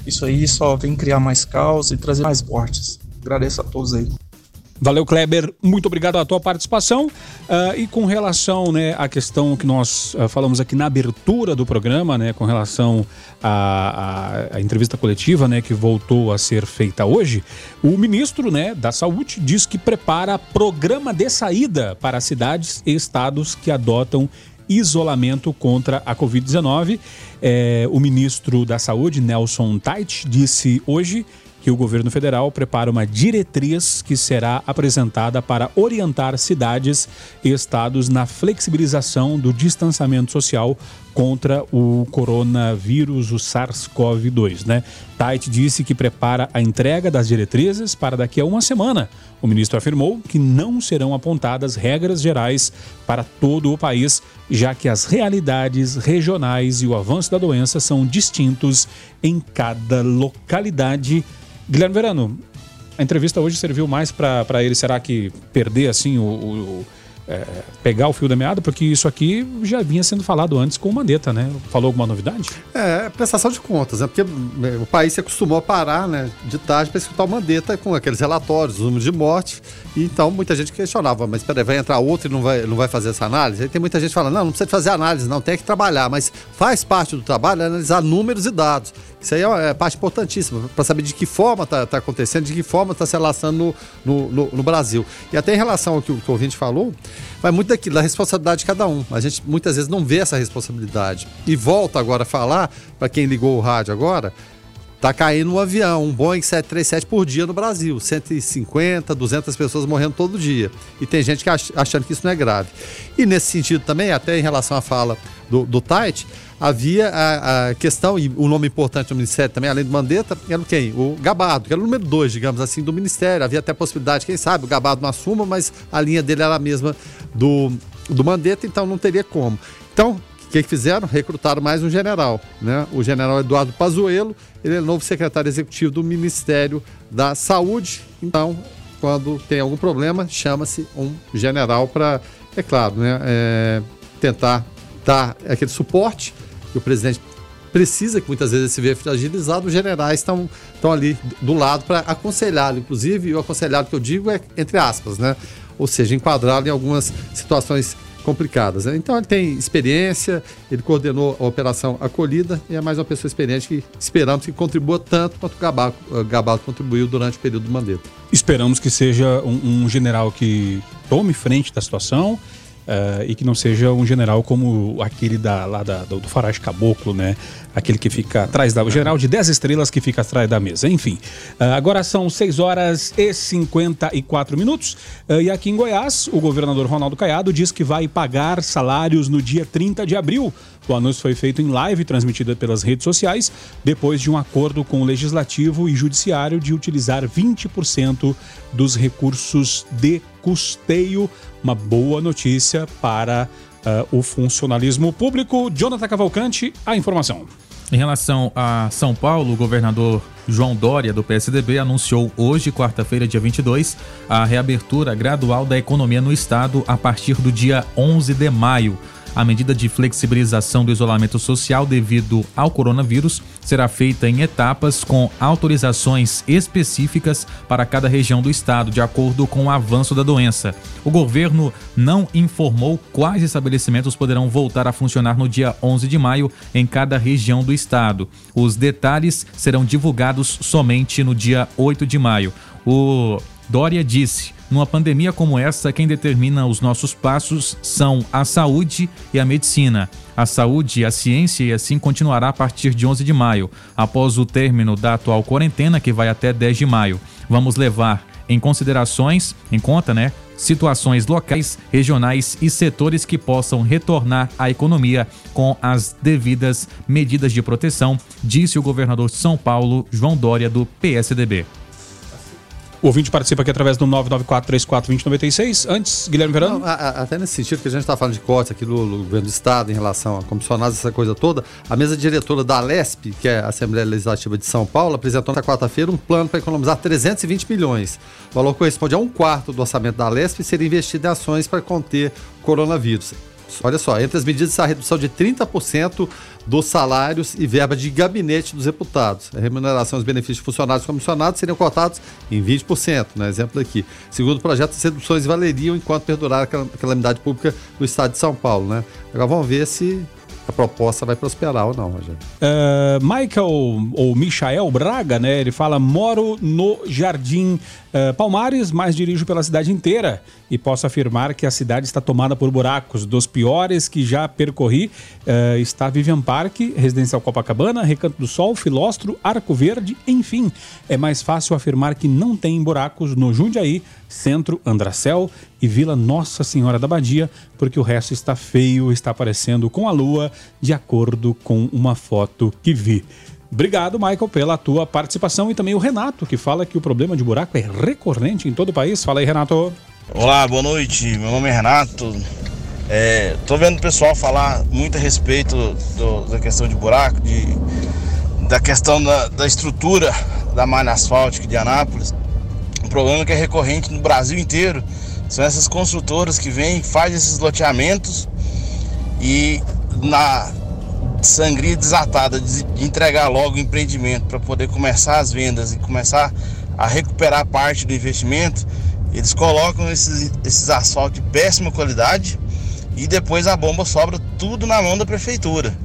isso aí só vem criar mais caos e trazer mais mortes. Agradeço a todos aí. Valeu, Kleber. Muito obrigado pela tua participação. Uh, e com relação né, à questão que nós uh, falamos aqui na abertura do programa, né, com relação à, entrevista coletiva né, que voltou a ser feita hoje, o ministro né, da Saúde diz que prepara programa de saída para cidades e estados que adotam isolamento contra a Covid-19. É, o ministro da Saúde, Nelson Tait, disse hoje que o governo federal prepara uma diretriz que será apresentada para orientar cidades e estados na flexibilização do distanciamento social contra o coronavírus, o SARS-CoV-2, né? Tait disse que prepara a entrega das diretrizes para daqui a uma semana. O ministro afirmou que não serão apontadas regras gerais para todo o país, já que as realidades regionais e o avanço da doença são distintos em cada localidade Guilherme Verano, a entrevista hoje serviu mais para ele, será que perder assim o, o é, pegar o fio da meada, porque isso aqui já vinha sendo falado antes com o Mandetta, né? Falou alguma novidade? É, prestação de contas, né? Porque é, o país se acostumou a parar, né, de tarde para escutar o Mandetta com aqueles relatórios, os números de morte, e então muita gente questionava, mas peraí, vai entrar outro e não vai, não vai fazer essa análise? Aí tem muita gente falando, não, não precisa fazer análise, não, tem que trabalhar, mas faz parte do trabalho analisar números e dados. Isso aí é, é parte importantíssima, para saber de que forma está tá acontecendo, de que forma está se relacionando no, no, no, Brasil. E até em relação ao que o, que o ouvinte falou, vai muito daquilo, da responsabilidade de cada um. A gente muitas vezes não vê essa responsabilidade. E volta agora a falar, para quem ligou o rádio agora, tá caindo um avião, um Boeing 737 por dia no Brasil. 150, 200 pessoas morrendo todo dia. E tem gente que ach, achando que isso não é grave. E nesse sentido também, até em relação à fala do, do Tait, havia a, a, questão, e o um nome importante do Ministério também, além do Mandetta, era quem? O Gabado, que era o número dois, digamos assim, do Ministério. Havia até a possibilidade, quem sabe, o Gabado não assuma, mas a linha dele era a mesma do, do Mandetta, então não teria como. Então, o que, que fizeram? Recrutaram mais um general, né? O general Eduardo Pazuello, ele é novo secretário executivo do Ministério da Saúde. Então, quando tem algum problema, chama-se um general para, é claro, né, é, tentar dar aquele suporte que o presidente precisa, que muitas vezes se vê fragilizado, os generais estão, ali do lado para aconselhá-lo, inclusive, e o aconselhado que eu digo é entre aspas, né? Ou seja, enquadrá-lo em algumas situações complicadas. Né? Então ele tem experiência, ele coordenou a operação acolhida e é mais uma pessoa experiente que esperamos que contribua tanto quanto o Gabalo, Gabalo contribuiu durante o período do Mandetta. Esperamos que seja um, um general que tome frente da situação Uh, e que não seja um general como aquele da, lá da, do, do Farage Caboclo, né? Aquele que fica atrás da. O general de 10 estrelas que fica atrás da mesa. Enfim, uh, agora são 6 horas e 54 minutos. Uh, e aqui em Goiás, o governador Ronaldo Caiado diz que vai pagar salários no dia 30 de abril. O anúncio foi feito em live transmitida pelas redes sociais, depois de um acordo com o Legislativo e Judiciário de utilizar 20% dos recursos de custeio. Uma boa notícia para uh, o funcionalismo público. Jonathan Cavalcante, a informação. Em relação a São Paulo, o governador João Dória, do PSDB, anunciou hoje, quarta-feira, dia 22, a reabertura gradual da economia no estado a partir do dia 11 de maio. A medida de flexibilização do isolamento social devido ao coronavírus será feita em etapas com autorizações específicas para cada região do estado, de acordo com o avanço da doença. O governo não informou quais estabelecimentos poderão voltar a funcionar no dia 11 de maio em cada região do estado. Os detalhes serão divulgados somente no dia 8 de maio. O Dória disse: numa pandemia como essa, quem determina os nossos passos são a saúde e a medicina. A saúde, a ciência e assim continuará a partir de 11 de maio, após o término da atual quarentena, que vai até 10 de maio. Vamos levar em considerações, em conta, né, situações locais, regionais e setores que possam retornar à economia com as devidas medidas de proteção, disse o governador de São Paulo, João Dória, do PSDB. O ouvinte participa aqui através do 994-34-2096. Antes, Guilherme Verano. Não, a- a- até nesse sentido que a gente está falando de cortes aqui do, governo do Estado em relação a comissionados, essa coisa toda, a mesa diretora da Alesp, que é a Assembleia Legislativa de São Paulo, apresentou na quarta-feira um plano para economizar 320 milhões. O valor corresponde a um quarto do orçamento da Alesp e seria investido em ações para conter o coronavírus. Olha só, entre as medidas está a redução de 30% dos salários e verba de gabinete dos deputados. A remuneração e os benefícios de funcionários comissionados seriam cortados em 20%, né? exemplo aqui. Segundo o projeto, as reduções valeriam enquanto perdurar a cal- calamidade pública no estado de São Paulo. Né? Agora vamos ver se a proposta vai prosperar ou não, Rogério. Uh, Michael ou Michael Braga, né? Ele fala: moro no Jardim uh, Palmares, mas dirijo pela cidade inteira e posso afirmar que a cidade está tomada por buracos. Dos piores que já percorri uh, está Vivian Park, Residencial Copacabana, Recanto do Sol, Filóstro, Arco Verde, enfim. É mais fácil afirmar que não tem buracos no Jundiaí, Centro, Andracel e Vila Nossa Senhora da Badia, porque o resto está feio, está aparecendo com a lua, de acordo com uma foto que vi. Obrigado, Michael, pela tua participação e também o Renato, que fala que o problema de buraco é recorrente em todo o país. Fala aí, Renato. Olá, boa noite. Meu nome é Renato. É, tô vendo o pessoal falar muito a respeito do- da questão de buraco, de, da questão da, da estrutura da malha asfáltica de Anápolis. Um problema que é recorrente no Brasil inteiro são essas construtoras que vêm, fazem esses loteamentos e na sangria desatada de de entregar logo o empreendimento para poder começar as vendas e começar a recuperar parte do investimento, eles colocam esses, esses asfaltos de péssima qualidade e depois a bomba sobra tudo na mão da prefeitura.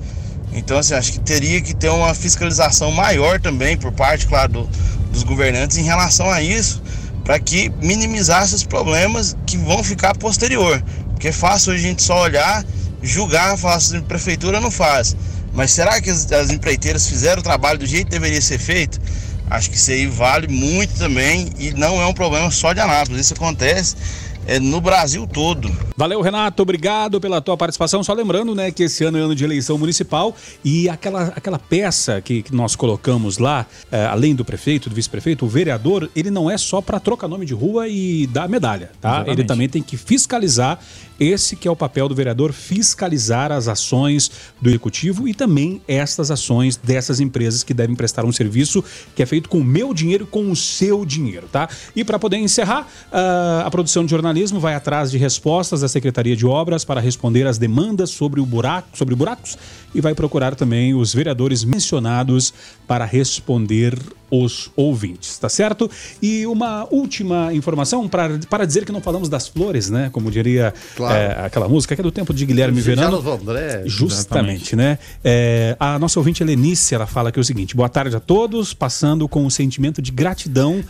Então, assim, acho que teria que ter uma fiscalização maior também por parte, claro, do- dos governantes em relação a isso, para que minimizasse os problemas que vão ficar posterior. Porque é fácil a gente só olhar, julgar, falar assim, prefeitura não faz. Mas será que as, as empreiteiras fizeram o trabalho do jeito que deveria ser feito? Acho que isso aí vale muito também e não é um problema só de Anápolis. Isso acontece é, no Brasil todo. Valeu, Renato, obrigado pela tua participação. Só lembrando, né, que esse ano é ano de eleição municipal e aquela, aquela peça que, que nós colocamos lá, eh, além do prefeito, do vice-prefeito, o vereador, ele não é só para trocar nome de rua e dar medalha, tá? Exatamente. Ele também tem que fiscalizar. Esse que é o papel do vereador, fiscalizar as ações do executivo e também estas ações dessas empresas que devem prestar um serviço que é feito com o meu dinheiro e com o seu dinheiro, tá? E para poder encerrar, ah, a produção de jornalismo vai atrás de respostas da Secretaria de Obras para responder às demandas sobre o buraco, sobre buracos e vai procurar também os vereadores mencionados para responder os ouvintes, tá certo? E uma última informação para, para dizer que não falamos das flores, né? Como diria Claro. é, aquela música que é do tempo de Guilherme Verano. André, Justamente, né? É, a nossa ouvinte Helenice, ela fala que é o seguinte: boa tarde a todos, passando com um sentimento de gratidão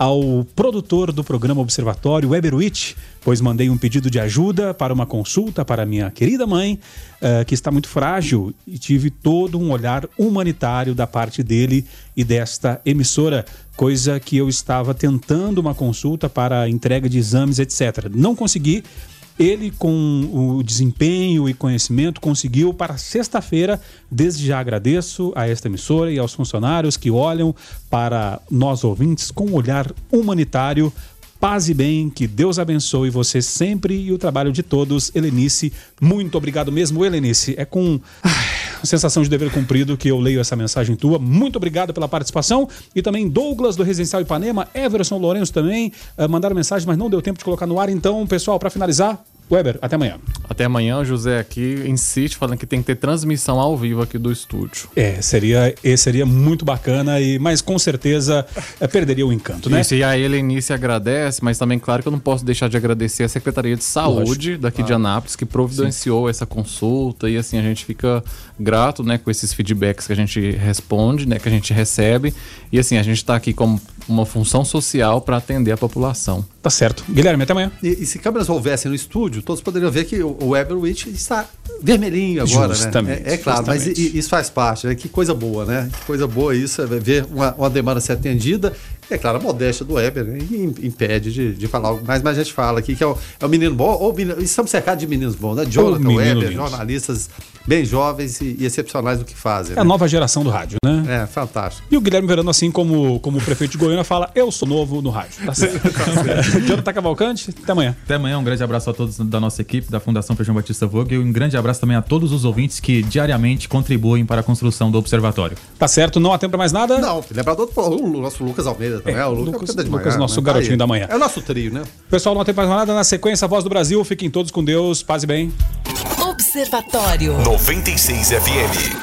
ao produtor do programa Observatório, Weberwitch, pois mandei um pedido de ajuda para uma consulta para minha querida mãe, eh, que está muito frágil, e tive todo um olhar humanitário da parte dele e desta emissora, coisa que eu estava tentando uma consulta para entrega de exames, etc. Não consegui. Ele, com o desempenho e conhecimento, conseguiu para sexta-feira. Desde já agradeço a esta emissora e aos funcionários que olham para nós ouvintes com um olhar humanitário. Paz e bem, que Deus abençoe você sempre e o trabalho de todos. Helenice, muito obrigado mesmo, Helenice. É com ai, sensação de dever cumprido que eu leio essa mensagem tua. Muito obrigado pela participação. E também Douglas, do Residencial Ipanema, Everson Lourenço também, eh, mandaram mensagem, mas não deu tempo de colocar no ar. Então, pessoal, para finalizar, Weber, até amanhã. Até amanhã, o José aqui insiste falando que tem que ter transmissão ao vivo aqui do estúdio. É, seria, seria muito bacana, e, mas com certeza é, perderia o encanto, né? Isso, e a Helenice agradece, mas também, claro, que eu não posso deixar de agradecer a Secretaria de Saúde Lógico. daqui de Ah. Anápolis, que providenciou essa consulta, e assim, a gente fica grato, né, com esses feedbacks que a gente responde, né, que a gente recebe, e assim, a gente está aqui como uma função social para atender a população. Tá certo. Guilherme, até amanhã. E, e se câmeras houvessem no estúdio, todos poderiam ver que o, Witt está vermelhinho agora, Justamente, né? É, é claro, mas justamente. i- isso faz parte, né? Que coisa boa, né? Que coisa boa isso, é ver uma, uma demanda ser atendida. É claro, a modéstia do Weber né? im- impede de, de falar algo mais, mas a gente fala aqui que é o, é o menino bom, ou menino, estamos cercados de meninos bons, né? Jonathan menino Weber, lindo. jornalistas bem jovens e, e excepcionais no que fazem. É a né? nova geração do rádio, né? É, fantástico. E o Guilherme Verano, assim como, como o prefeito de Goiânia, fala: Eu sou novo no rádio. Tá certo. Jonathan Cavalcante, até amanhã. Até amanhã, um grande abraço a todos da nossa equipe, da Fundação Feijão Batista Vogue, e um grande abraço também a todos os ouvintes que diariamente contribuem para a construção do Observatório. Tá certo, não há tempo pra mais nada? Não, lembrar do nosso Lucas Almeida também. É, o Lucas, Lucas- de Lucas, manhã, nosso né? garotinho Aí. da manhã. É o nosso trio, né? Pessoal, não pra mais nada. Na sequência, a voz do Brasil. Fiquem todos com Deus. Paz e bem. Observatório. 96 FM.